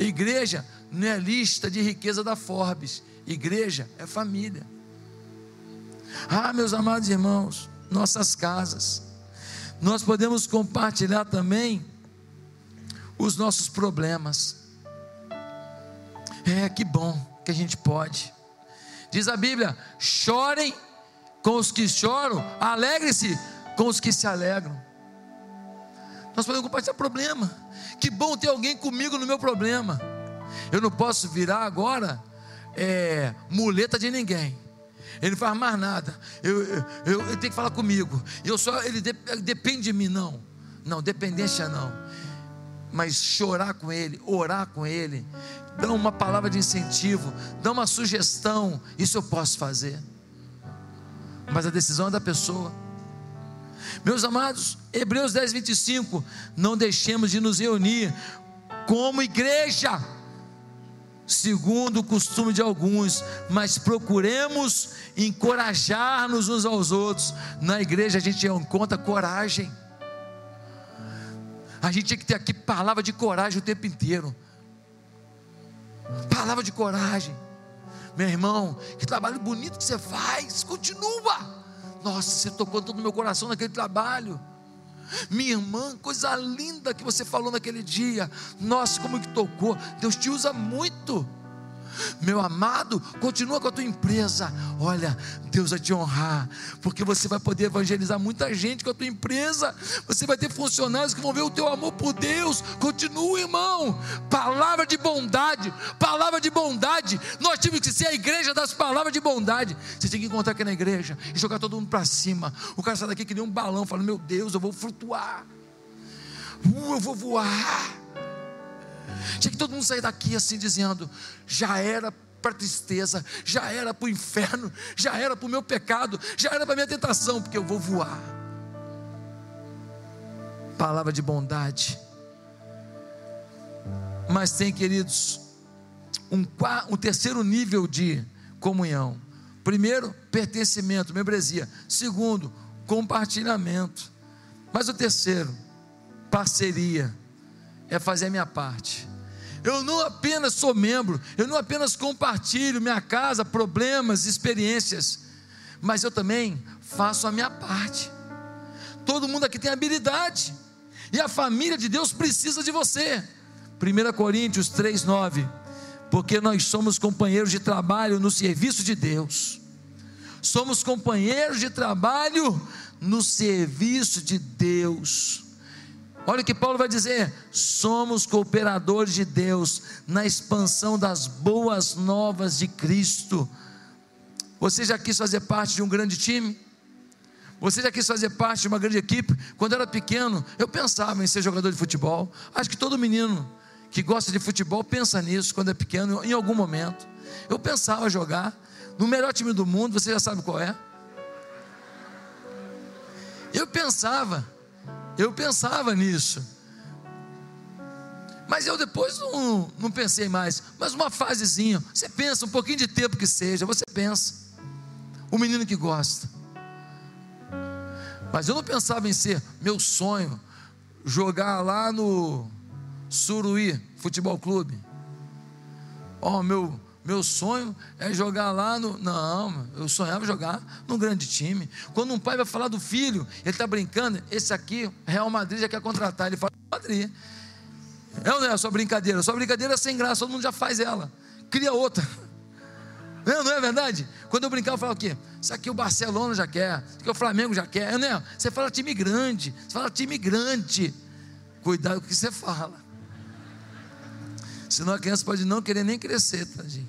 Igreja não é lista de riqueza da Forbes. Igreja é família. Ah, meus amados irmãos, nossas casas. Nós podemos compartilhar também os nossos problemas. É, que bom que a gente pode. Diz a Bíblia: chorem com os que choram, alegre-se com os que se alegram. Nós podemos compartilhar problema. Que bom ter alguém comigo no meu problema. Eu não posso virar agora é, muleta de ninguém. Ele não faz mais nada. Eu, eu, eu, tem que falar comigo. Eu só, ele, de, ele depende de mim, não. Não, dependência não. Mas chorar com ele, orar com ele, dar uma palavra de incentivo, dar uma sugestão, isso eu posso fazer. Mas a decisão é da pessoa. Meus amados, Hebreus 10, 25, não deixemos de nos reunir como igreja segundo o costume de alguns, mas procuremos encorajar-nos uns aos outros. Na igreja a gente encontra coragem. A gente tem que ter aqui palavra de coragem o tempo inteiro. Palavra de coragem. Meu irmão, que trabalho bonito que você faz. Continua. Nossa, você tocou todo o meu coração naquele trabalho. Minha irmã, coisa linda que você falou naquele dia. Nossa, como que tocou. Deus te usa muito. Meu amado, continua com a tua empresa. Olha, Deus vai te honrar, porque você vai poder evangelizar muita gente com a tua empresa. Você vai ter funcionários que vão ver o teu amor por Deus. Continua, irmão. Palavra de bondade, palavra de bondade. Nós temos que ser a igreja das palavras de bondade. Você tem que encontrar aqui na igreja e jogar todo mundo para cima. O cara sai daqui que nem um balão, falando: Meu Deus, eu vou flutuar. Uh, eu vou voar. Tinha que todo mundo sair daqui assim dizendo: já era para tristeza, já era para o inferno, já era para o meu pecado, já era para a minha tentação, porque eu vou voar. Palavra de bondade. Mas tem, queridos, um, um terceiro nível de comunhão. Primeiro, pertencimento, membresia. Segundo, compartilhamento. Mas o terceiro, parceria, é fazer a minha parte. Eu não apenas sou membro, eu não apenas compartilho minha casa, problemas, experiências, mas eu também faço a minha parte. Todo mundo aqui tem habilidade, e a família de Deus precisa de você. 1 Coríntios 3,9: Porque nós somos companheiros de trabalho no serviço de Deus, somos companheiros de trabalho no serviço de Deus. Olha o que Paulo vai dizer: somos cooperadores de Deus na expansão das boas novas de Cristo. Você já quis fazer parte de um grande time? Você já quis fazer parte de uma grande equipe? Quando eu era pequeno, eu pensava em ser jogador de futebol. Acho que todo menino que gosta de futebol pensa nisso quando é pequeno, em algum momento. Eu pensava jogar no melhor time do mundo, você já sabe qual é. Eu pensava eu pensava nisso. Mas eu depois não, não pensei mais. Mas uma fasezinha, você pensa, um pouquinho de tempo que seja, você pensa. O menino que gosta. Mas eu não pensava em ser meu sonho jogar lá no Suruí Futebol Clube. Ó, oh, meu meu sonho é jogar lá no. Não, eu sonhava jogar num grande time. Quando um pai vai falar do filho, ele está brincando, esse aqui, Real Madrid já quer contratar. Ele fala, Madrid. É ou não é só brincadeira? Só brincadeira é sem graça, todo mundo já faz ela. Cria outra. Não, é, não é verdade? Quando eu brincava, eu falava o quê? Isso aqui o Barcelona já quer, isso aqui o Flamengo já quer. Não é? Você fala time grande, você fala time grande. Cuidado com o que você fala. Senão a criança pode não querer nem crescer, tadinho.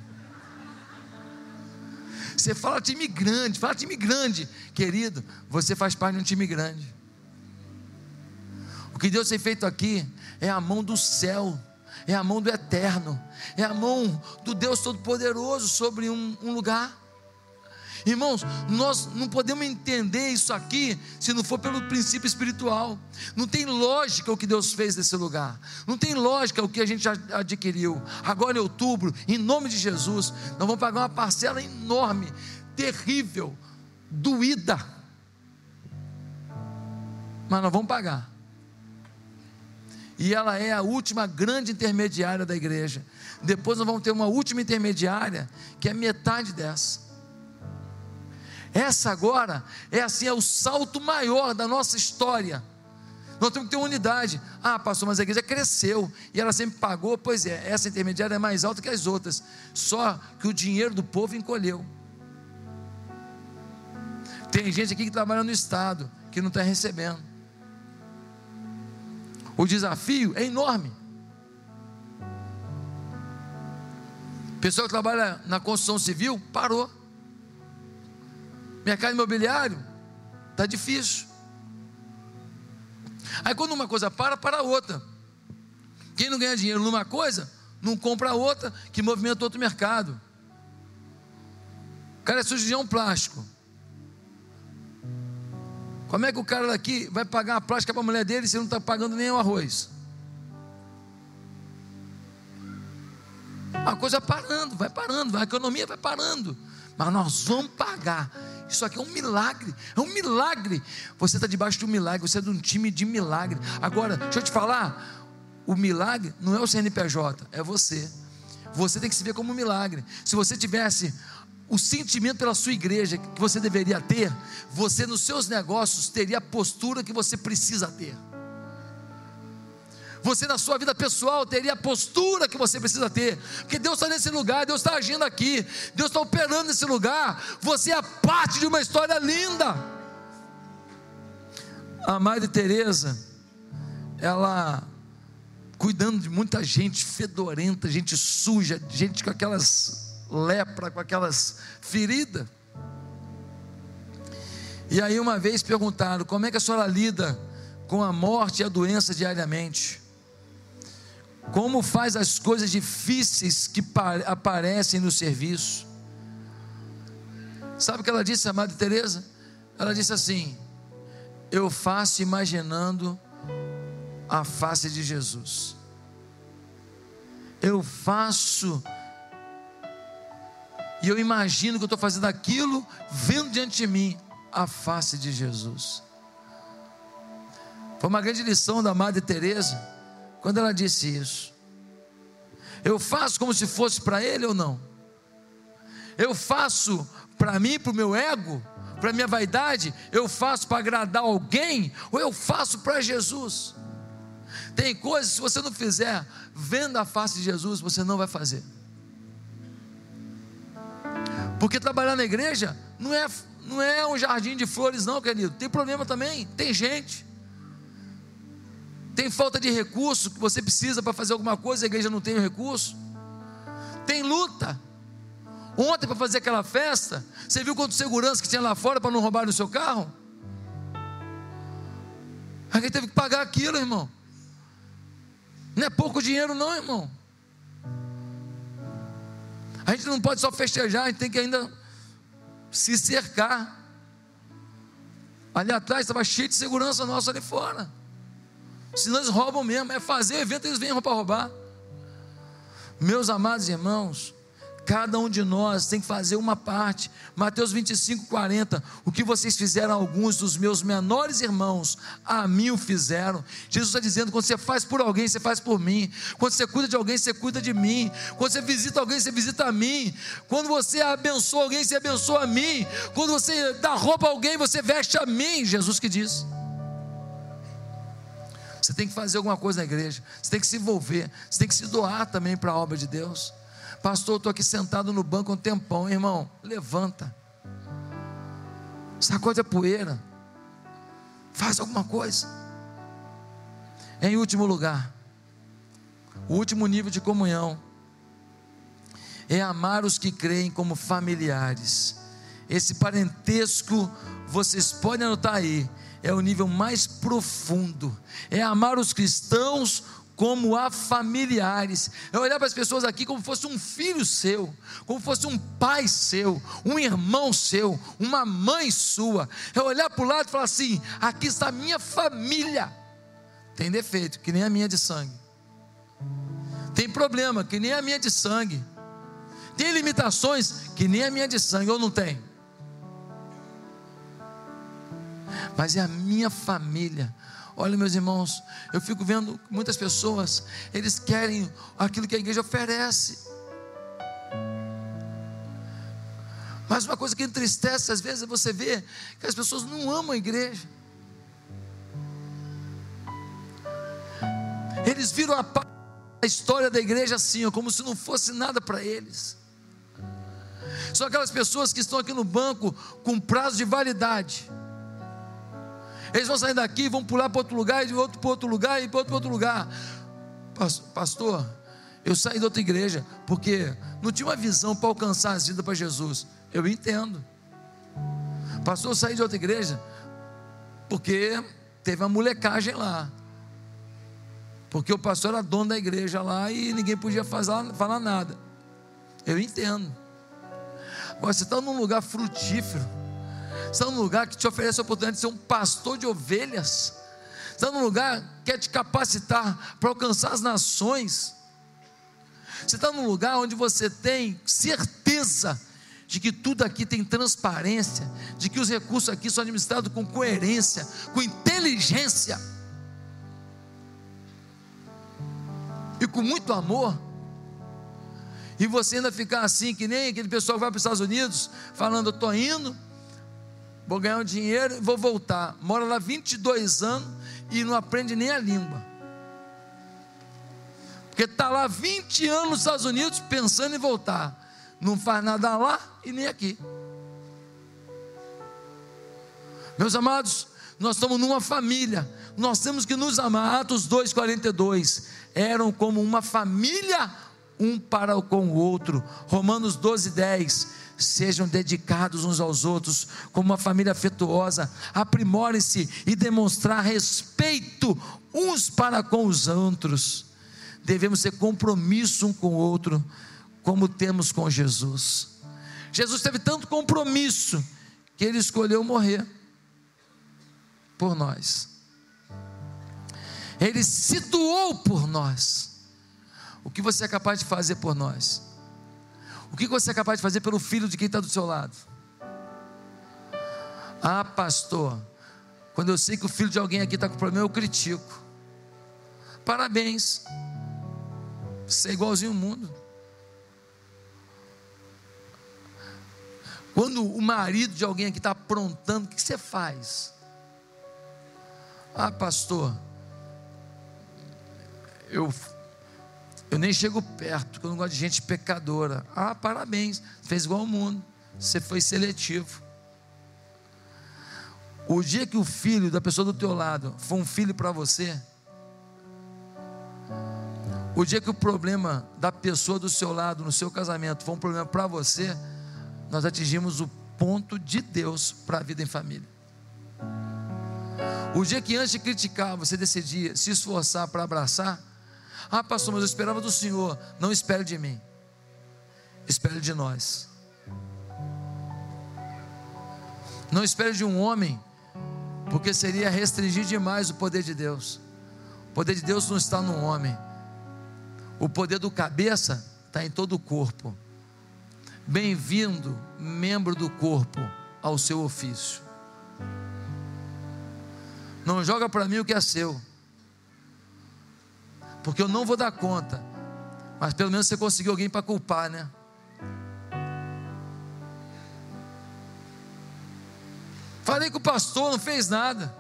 Você fala time grande, fala time grande, querido, você faz parte de um time grande. O que Deus tem feito aqui é a mão do céu, é a mão do eterno, é a mão do Deus Todo-Poderoso sobre um, um lugar. Irmãos, nós não podemos entender isso aqui se não for pelo princípio espiritual. Não tem lógica o que Deus fez nesse lugar. Não tem lógica o que a gente adquiriu. Agora em outubro, em nome de Jesus, nós vamos pagar uma parcela enorme, terrível, doída. Mas nós vamos pagar. E ela é a última grande intermediária da igreja. Depois nós vamos ter uma última intermediária, que é metade dessa. Essa agora é assim, é o salto maior da nossa história. Nós temos que ter unidade. Ah, pastor, mas a igreja cresceu e ela sempre pagou. Pois é, essa intermediária é mais alta que as outras. Só que o dinheiro do povo encolheu. Tem gente aqui que trabalha no Estado, que não está recebendo. O desafio é enorme. Pessoa que trabalha na construção civil parou. Mercado imobiliário está difícil. Aí quando uma coisa para, para outra. Quem não ganha dinheiro numa coisa, não compra outra que movimenta outro mercado. O cara é cirurgião plástico. Como é que o cara daqui vai pagar a plástica para a mulher dele se não está pagando nem o arroz? A coisa parando, vai parando, a economia vai parando. Mas nós vamos pagar. Isso aqui é um milagre, é um milagre. Você está debaixo de um milagre, você é de um time de milagre. Agora, deixa eu te falar: o milagre não é o CNPJ, é você. Você tem que se ver como um milagre. Se você tivesse o sentimento pela sua igreja que você deveria ter, você nos seus negócios teria a postura que você precisa ter. Você na sua vida pessoal teria a postura que você precisa ter, porque Deus está nesse lugar, Deus está agindo aqui, Deus está operando nesse lugar. Você é parte de uma história linda. A Madre Teresa, ela cuidando de muita gente fedorenta, gente suja, gente com aquelas lepra, com aquelas feridas. E aí uma vez perguntaram: como é que a senhora lida com a morte e a doença diariamente? Como faz as coisas difíceis que aparecem no serviço? Sabe o que ela disse, a Madre Teresa? Ela disse assim: Eu faço imaginando a face de Jesus. Eu faço e eu imagino que eu estou fazendo aquilo, vendo diante de mim a face de Jesus. Foi uma grande lição da Madre Teresa quando ela disse isso. Eu faço como se fosse para ele ou não? Eu faço para mim, para o meu ego, para minha vaidade? Eu faço para agradar alguém ou eu faço para Jesus? Tem coisas, se você não fizer vendo a face de Jesus, você não vai fazer. Porque trabalhar na igreja não é, não é um jardim de flores, não, querido. Tem problema também, tem gente. Tem falta de recurso que você precisa para fazer alguma coisa, a igreja não tem o recurso. Tem luta. Ontem, para fazer aquela festa, você viu quanto segurança que tinha lá fora para não roubar no seu carro? Alguém teve que pagar aquilo, irmão. Não é pouco dinheiro, não, irmão. A gente não pode só festejar, a gente tem que ainda se cercar. Ali atrás estava cheio de segurança nossa ali fora. Senão eles roubam mesmo. É fazer evento, eles vêm para roubar. Meus amados irmãos, Cada um de nós tem que fazer uma parte. Mateus 25, 40. O que vocês fizeram a alguns dos meus menores irmãos, a mim o fizeram. Jesus está dizendo: quando você faz por alguém, você faz por mim. Quando você cuida de alguém, você cuida de mim. Quando você visita alguém, você visita a mim. Quando você abençoa alguém, você abençoa a mim. Quando você dá roupa a alguém, você veste a mim. Jesus que diz. Você tem que fazer alguma coisa na igreja. Você tem que se envolver. Você tem que se doar também para a obra de Deus. Pastor, estou aqui sentado no banco um tempão, irmão. Levanta. Sacode a poeira. Faz alguma coisa. Em último lugar, o último nível de comunhão é amar os que creem como familiares. Esse parentesco, vocês podem anotar aí, é o nível mais profundo. É amar os cristãos como a familiares. É olhar para as pessoas aqui como fosse um filho seu, como fosse um pai seu, um irmão seu, uma mãe sua. É olhar para o lado e falar assim: aqui está a minha família. Tem defeito, que nem a minha de sangue. Tem problema, que nem a minha de sangue. Tem limitações, que nem a minha de sangue, ou não tem? Mas é a minha família Olha, meus irmãos, eu fico vendo muitas pessoas, eles querem aquilo que a igreja oferece. Mas uma coisa que entristece às vezes é você ver que as pessoas não amam a igreja. Eles viram a, a história da igreja assim, como se não fosse nada para eles. São aquelas pessoas que estão aqui no banco com prazo de validade. Eles vão sair daqui, vão pular para outro lugar, e de outro para outro lugar, e para outro, outro lugar. Pastor, Eu saí da outra igreja porque não tinha uma visão para alcançar as vidas para Jesus. Eu entendo. Pastor, eu saí de outra igreja porque teve uma molecagem lá. Porque o pastor era dono da igreja lá e ninguém podia fazer, falar nada. Eu entendo. Agora, você está num lugar frutífero. Está num lugar que te oferece a oportunidade de ser um pastor de ovelhas. Está num lugar que quer te capacitar para alcançar as nações. Você está num lugar onde você tem certeza de que tudo aqui tem transparência, de que os recursos aqui são administrados com coerência, com inteligência e com muito amor. E você ainda ficar assim, que nem aquele pessoal que vai para os Estados Unidos, falando: Eu estou indo, vou ganhar um dinheiro e vou voltar. Mora lá 22 anos e não aprende nem a língua. Porque está lá 20 anos nos Estados Unidos pensando em voltar. Não faz nada lá e nem aqui. Meus amados, nós estamos numa família. Nós temos que nos amar. Atos 2,42. Eram como uma família, um para com o outro. Romanos 12, 10 sejam dedicados uns aos outros, como uma família afetuosa, aprimorem-se e demonstrar respeito uns para com os outros devemos ter compromisso um com o outro, como temos com Jesus. Jesus teve tanto compromisso que ele escolheu morrer por nós. Ele se doou por nós. O que você é capaz de fazer por nós? O que você é capaz de fazer pelo filho de quem está do seu lado? Ah, pastor, quando eu sei que o filho de alguém aqui está com problema, eu critico. Parabéns. Você é igualzinho ao mundo. Quando o marido de alguém aqui está aprontando, o que você faz? Ah, pastor, eu, eu nem chego perto, porque eu não gosto de gente pecadora. Ah, parabéns, fez igual ao mundo, você foi seletivo. O dia que o filho da pessoa do teu lado for um filho para você, o dia que o problema da pessoa do seu lado, no seu casamento, for um problema para você, nós atingimos o ponto de Deus para a vida em família. O dia que antes de criticar, você decidia se esforçar para abraçar, ah, pastor, mas eu esperava do Senhor. Não espere de mim, espere de nós. Não espere de um homem, porque seria restringir demais o poder de Deus. O poder de Deus não está no homem, o poder do cabeça está em todo o corpo. Bem-vindo, membro do corpo, ao seu ofício. Não joga para mim o que é seu, porque eu não vou dar conta. Mas pelo menos você conseguiu alguém para culpar, né? Falei com o pastor, não fez nada.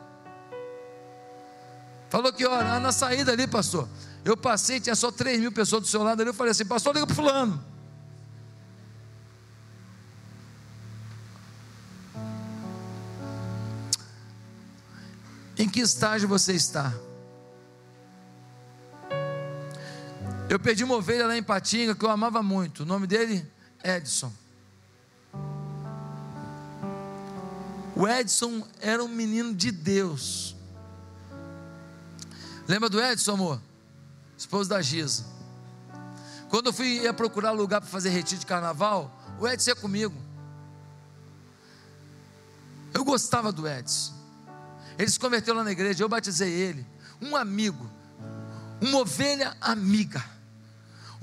Falou que orar na saída ali, pastor. Eu passei, tinha só 3 mil pessoas do seu lado ali. Eu falei assim: Pastor, liga para Fulano. Em que estágio você está? Eu perdi uma ovelha lá em Patinga que eu amava muito. O nome dele? Edson. O Edson era um menino de Deus. Lembra do Edson, amor? esposo da Giza. Quando eu fui ia procurar lugar para fazer retiro de carnaval, o Edson ia comigo. Eu gostava do Edson. Ele se converteu lá na igreja, eu batizei ele. Um amigo, uma ovelha amiga,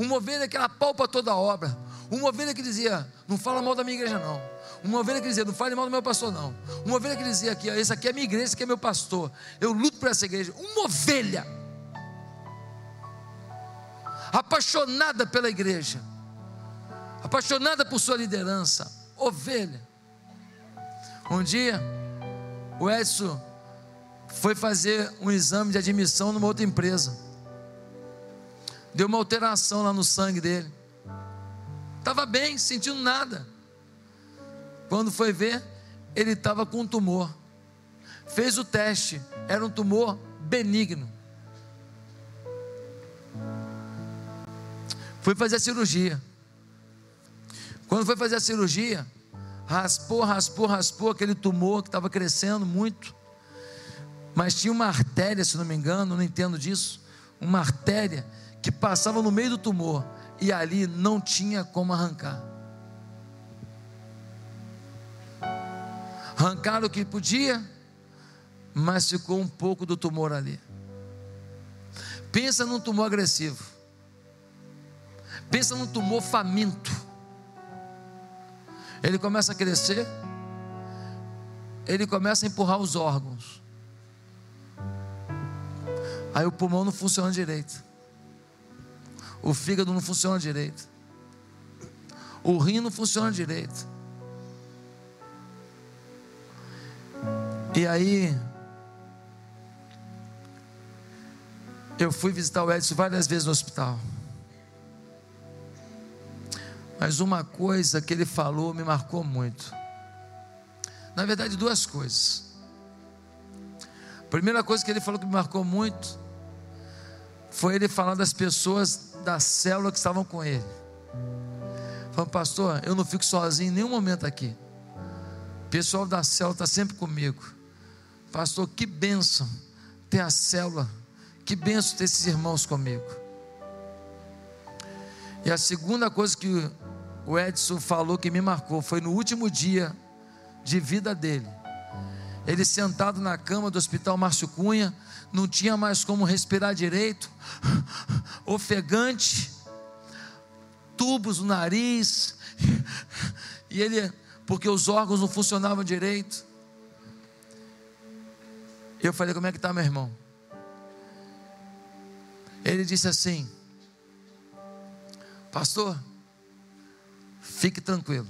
uma ovelha que apalpa toda a obra, uma ovelha que dizia: Não fala mal da minha igreja, não. Uma ovelha que dizia: Não fale mal do meu pastor, não. Uma ovelha que dizia: aqui, Esse aqui é minha igreja, esse aqui é meu pastor. Eu luto por essa igreja. Uma ovelha apaixonada pela igreja, apaixonada por sua liderança, ovelha. Um dia, o Edson foi fazer um exame de admissão numa outra empresa. Deu uma alteração lá no sangue dele. Estava bem, sentindo nada. Quando foi ver, ele estava com um tumor. Fez o teste, era um tumor benigno. Fui fazer a cirurgia. Quando foi fazer a cirurgia, raspou, raspou, raspou aquele tumor que estava crescendo muito. Mas tinha uma artéria, se não me engano, não entendo disso, uma artéria que passava no meio do tumor e ali não tinha como arrancar. Arrancaram o que podia, mas ficou um pouco do tumor ali. Pensa num tumor agressivo. Pensa num tumor faminto. Ele começa a crescer, ele começa a empurrar os órgãos. Aí o pulmão não funciona direito. O fígado não funciona direito. O rim não funciona direito. E aí, eu fui visitar o Edson várias vezes no hospital. Mas uma coisa que ele falou me marcou muito. Na verdade, duas coisas. A primeira coisa que ele falou que me marcou muito foi ele falar das pessoas da célula que estavam com ele. Falou, pastor, eu não fico sozinho em nenhum momento aqui. O pessoal da célula está sempre comigo. Pastor, que bênção ter a célula. Que bênção ter esses irmãos comigo. E a segunda coisa que o Edson falou que me marcou foi no último dia de vida dele. Ele sentado na cama do hospital Márcio Cunha, não tinha mais como respirar direito, ofegante, tubos no nariz, e ele, porque os órgãos não funcionavam direito. Eu falei: Como é que está, meu irmão? Ele disse assim: Pastor, fique tranquilo.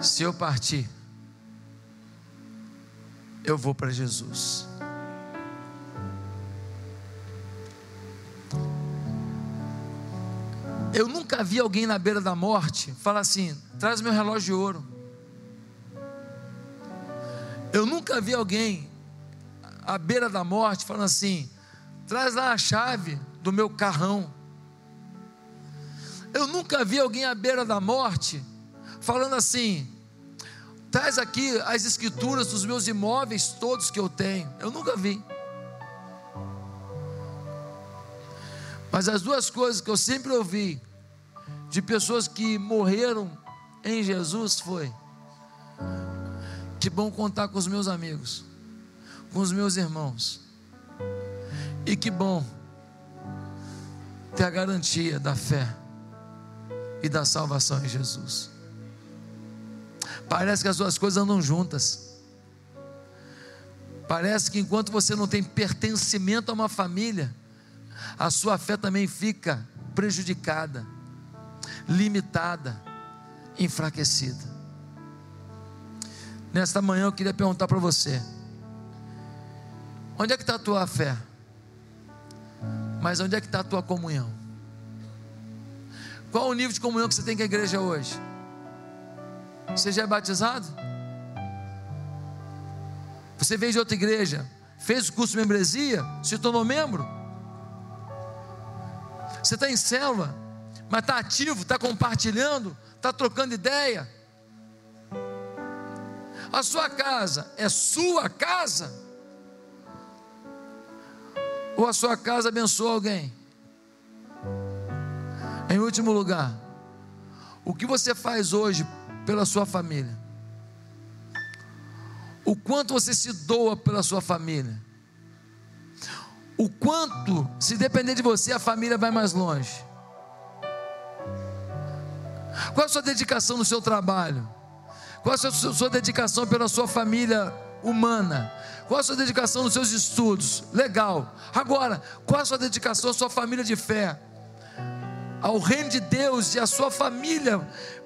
Se eu partir, eu vou para Jesus. Eu nunca vi alguém na beira da morte falar assim: traz meu relógio de ouro. Eu nunca vi alguém à beira da morte falando assim: traz lá a chave do meu carrão. Eu nunca vi alguém à beira da morte falando assim: traz aqui as escrituras dos meus imóveis todos que eu tenho. Eu nunca vi. Mas as duas coisas que eu sempre ouvi de pessoas que morreram em Jesus foi: que bom contar com os meus amigos, com os meus irmãos, e que bom ter a garantia da fé e da salvação em Jesus. Parece que as duas coisas andam juntas. Parece que enquanto você não tem pertencimento a uma família, a sua fé também fica prejudicada, limitada, enfraquecida. Nesta manhã eu queria perguntar para você: onde é que está a tua fé? Mas onde é que está a tua comunhão? Qual o nível de comunhão que você tem com a igreja hoje? Você já é batizado? Você veio de outra igreja, fez o curso de membresia, se tornou membro? Você está em célula, mas está ativo, está compartilhando, está trocando ideia. A sua casa é sua casa? Ou a sua casa abençoa alguém? Em último lugar, o que você faz hoje pela sua família? O quanto você se doa pela sua família? O quanto, se depender de você, a família vai mais longe? Qual a sua dedicação no seu trabalho? Qual a sua, sua dedicação pela sua família humana? Qual a sua dedicação nos seus estudos? Legal. Agora, qual a sua dedicação à sua família de fé? Ao reino de Deus e à sua família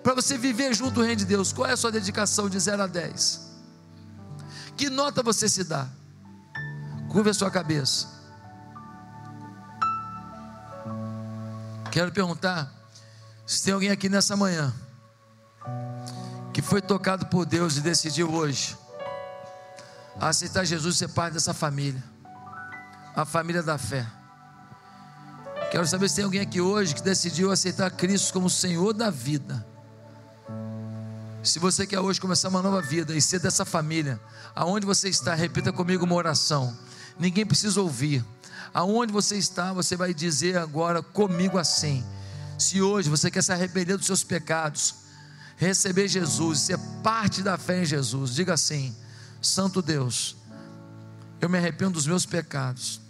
para você viver junto ao reino de Deus. Qual é a sua dedicação de 0 a 10? Que nota você se dá? Curva a sua cabeça. Quero perguntar se tem alguém aqui nessa manhã que foi tocado por Deus e decidiu hoje aceitar Jesus ser parte dessa família, a família da fé. Quero saber se tem alguém aqui hoje que decidiu aceitar Cristo como Senhor da vida. Se você quer hoje começar uma nova vida e ser dessa família, aonde você está, repita comigo uma oração. Ninguém precisa ouvir. Aonde você está, você vai dizer agora comigo assim. Se hoje você quer se arrepender dos seus pecados, receber Jesus, ser parte da fé em Jesus, diga assim: Santo Deus, eu me arrependo dos meus pecados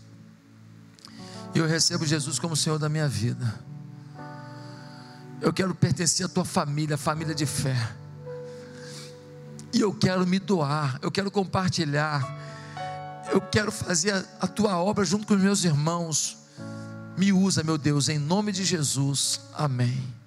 e eu recebo Jesus como Senhor da minha vida. Eu quero pertencer à tua família, família de fé. E eu quero me doar, eu quero compartilhar, eu quero fazer a, a tua obra junto com os meus irmãos. Me usa, meu Deus, em nome de Jesus. Amém.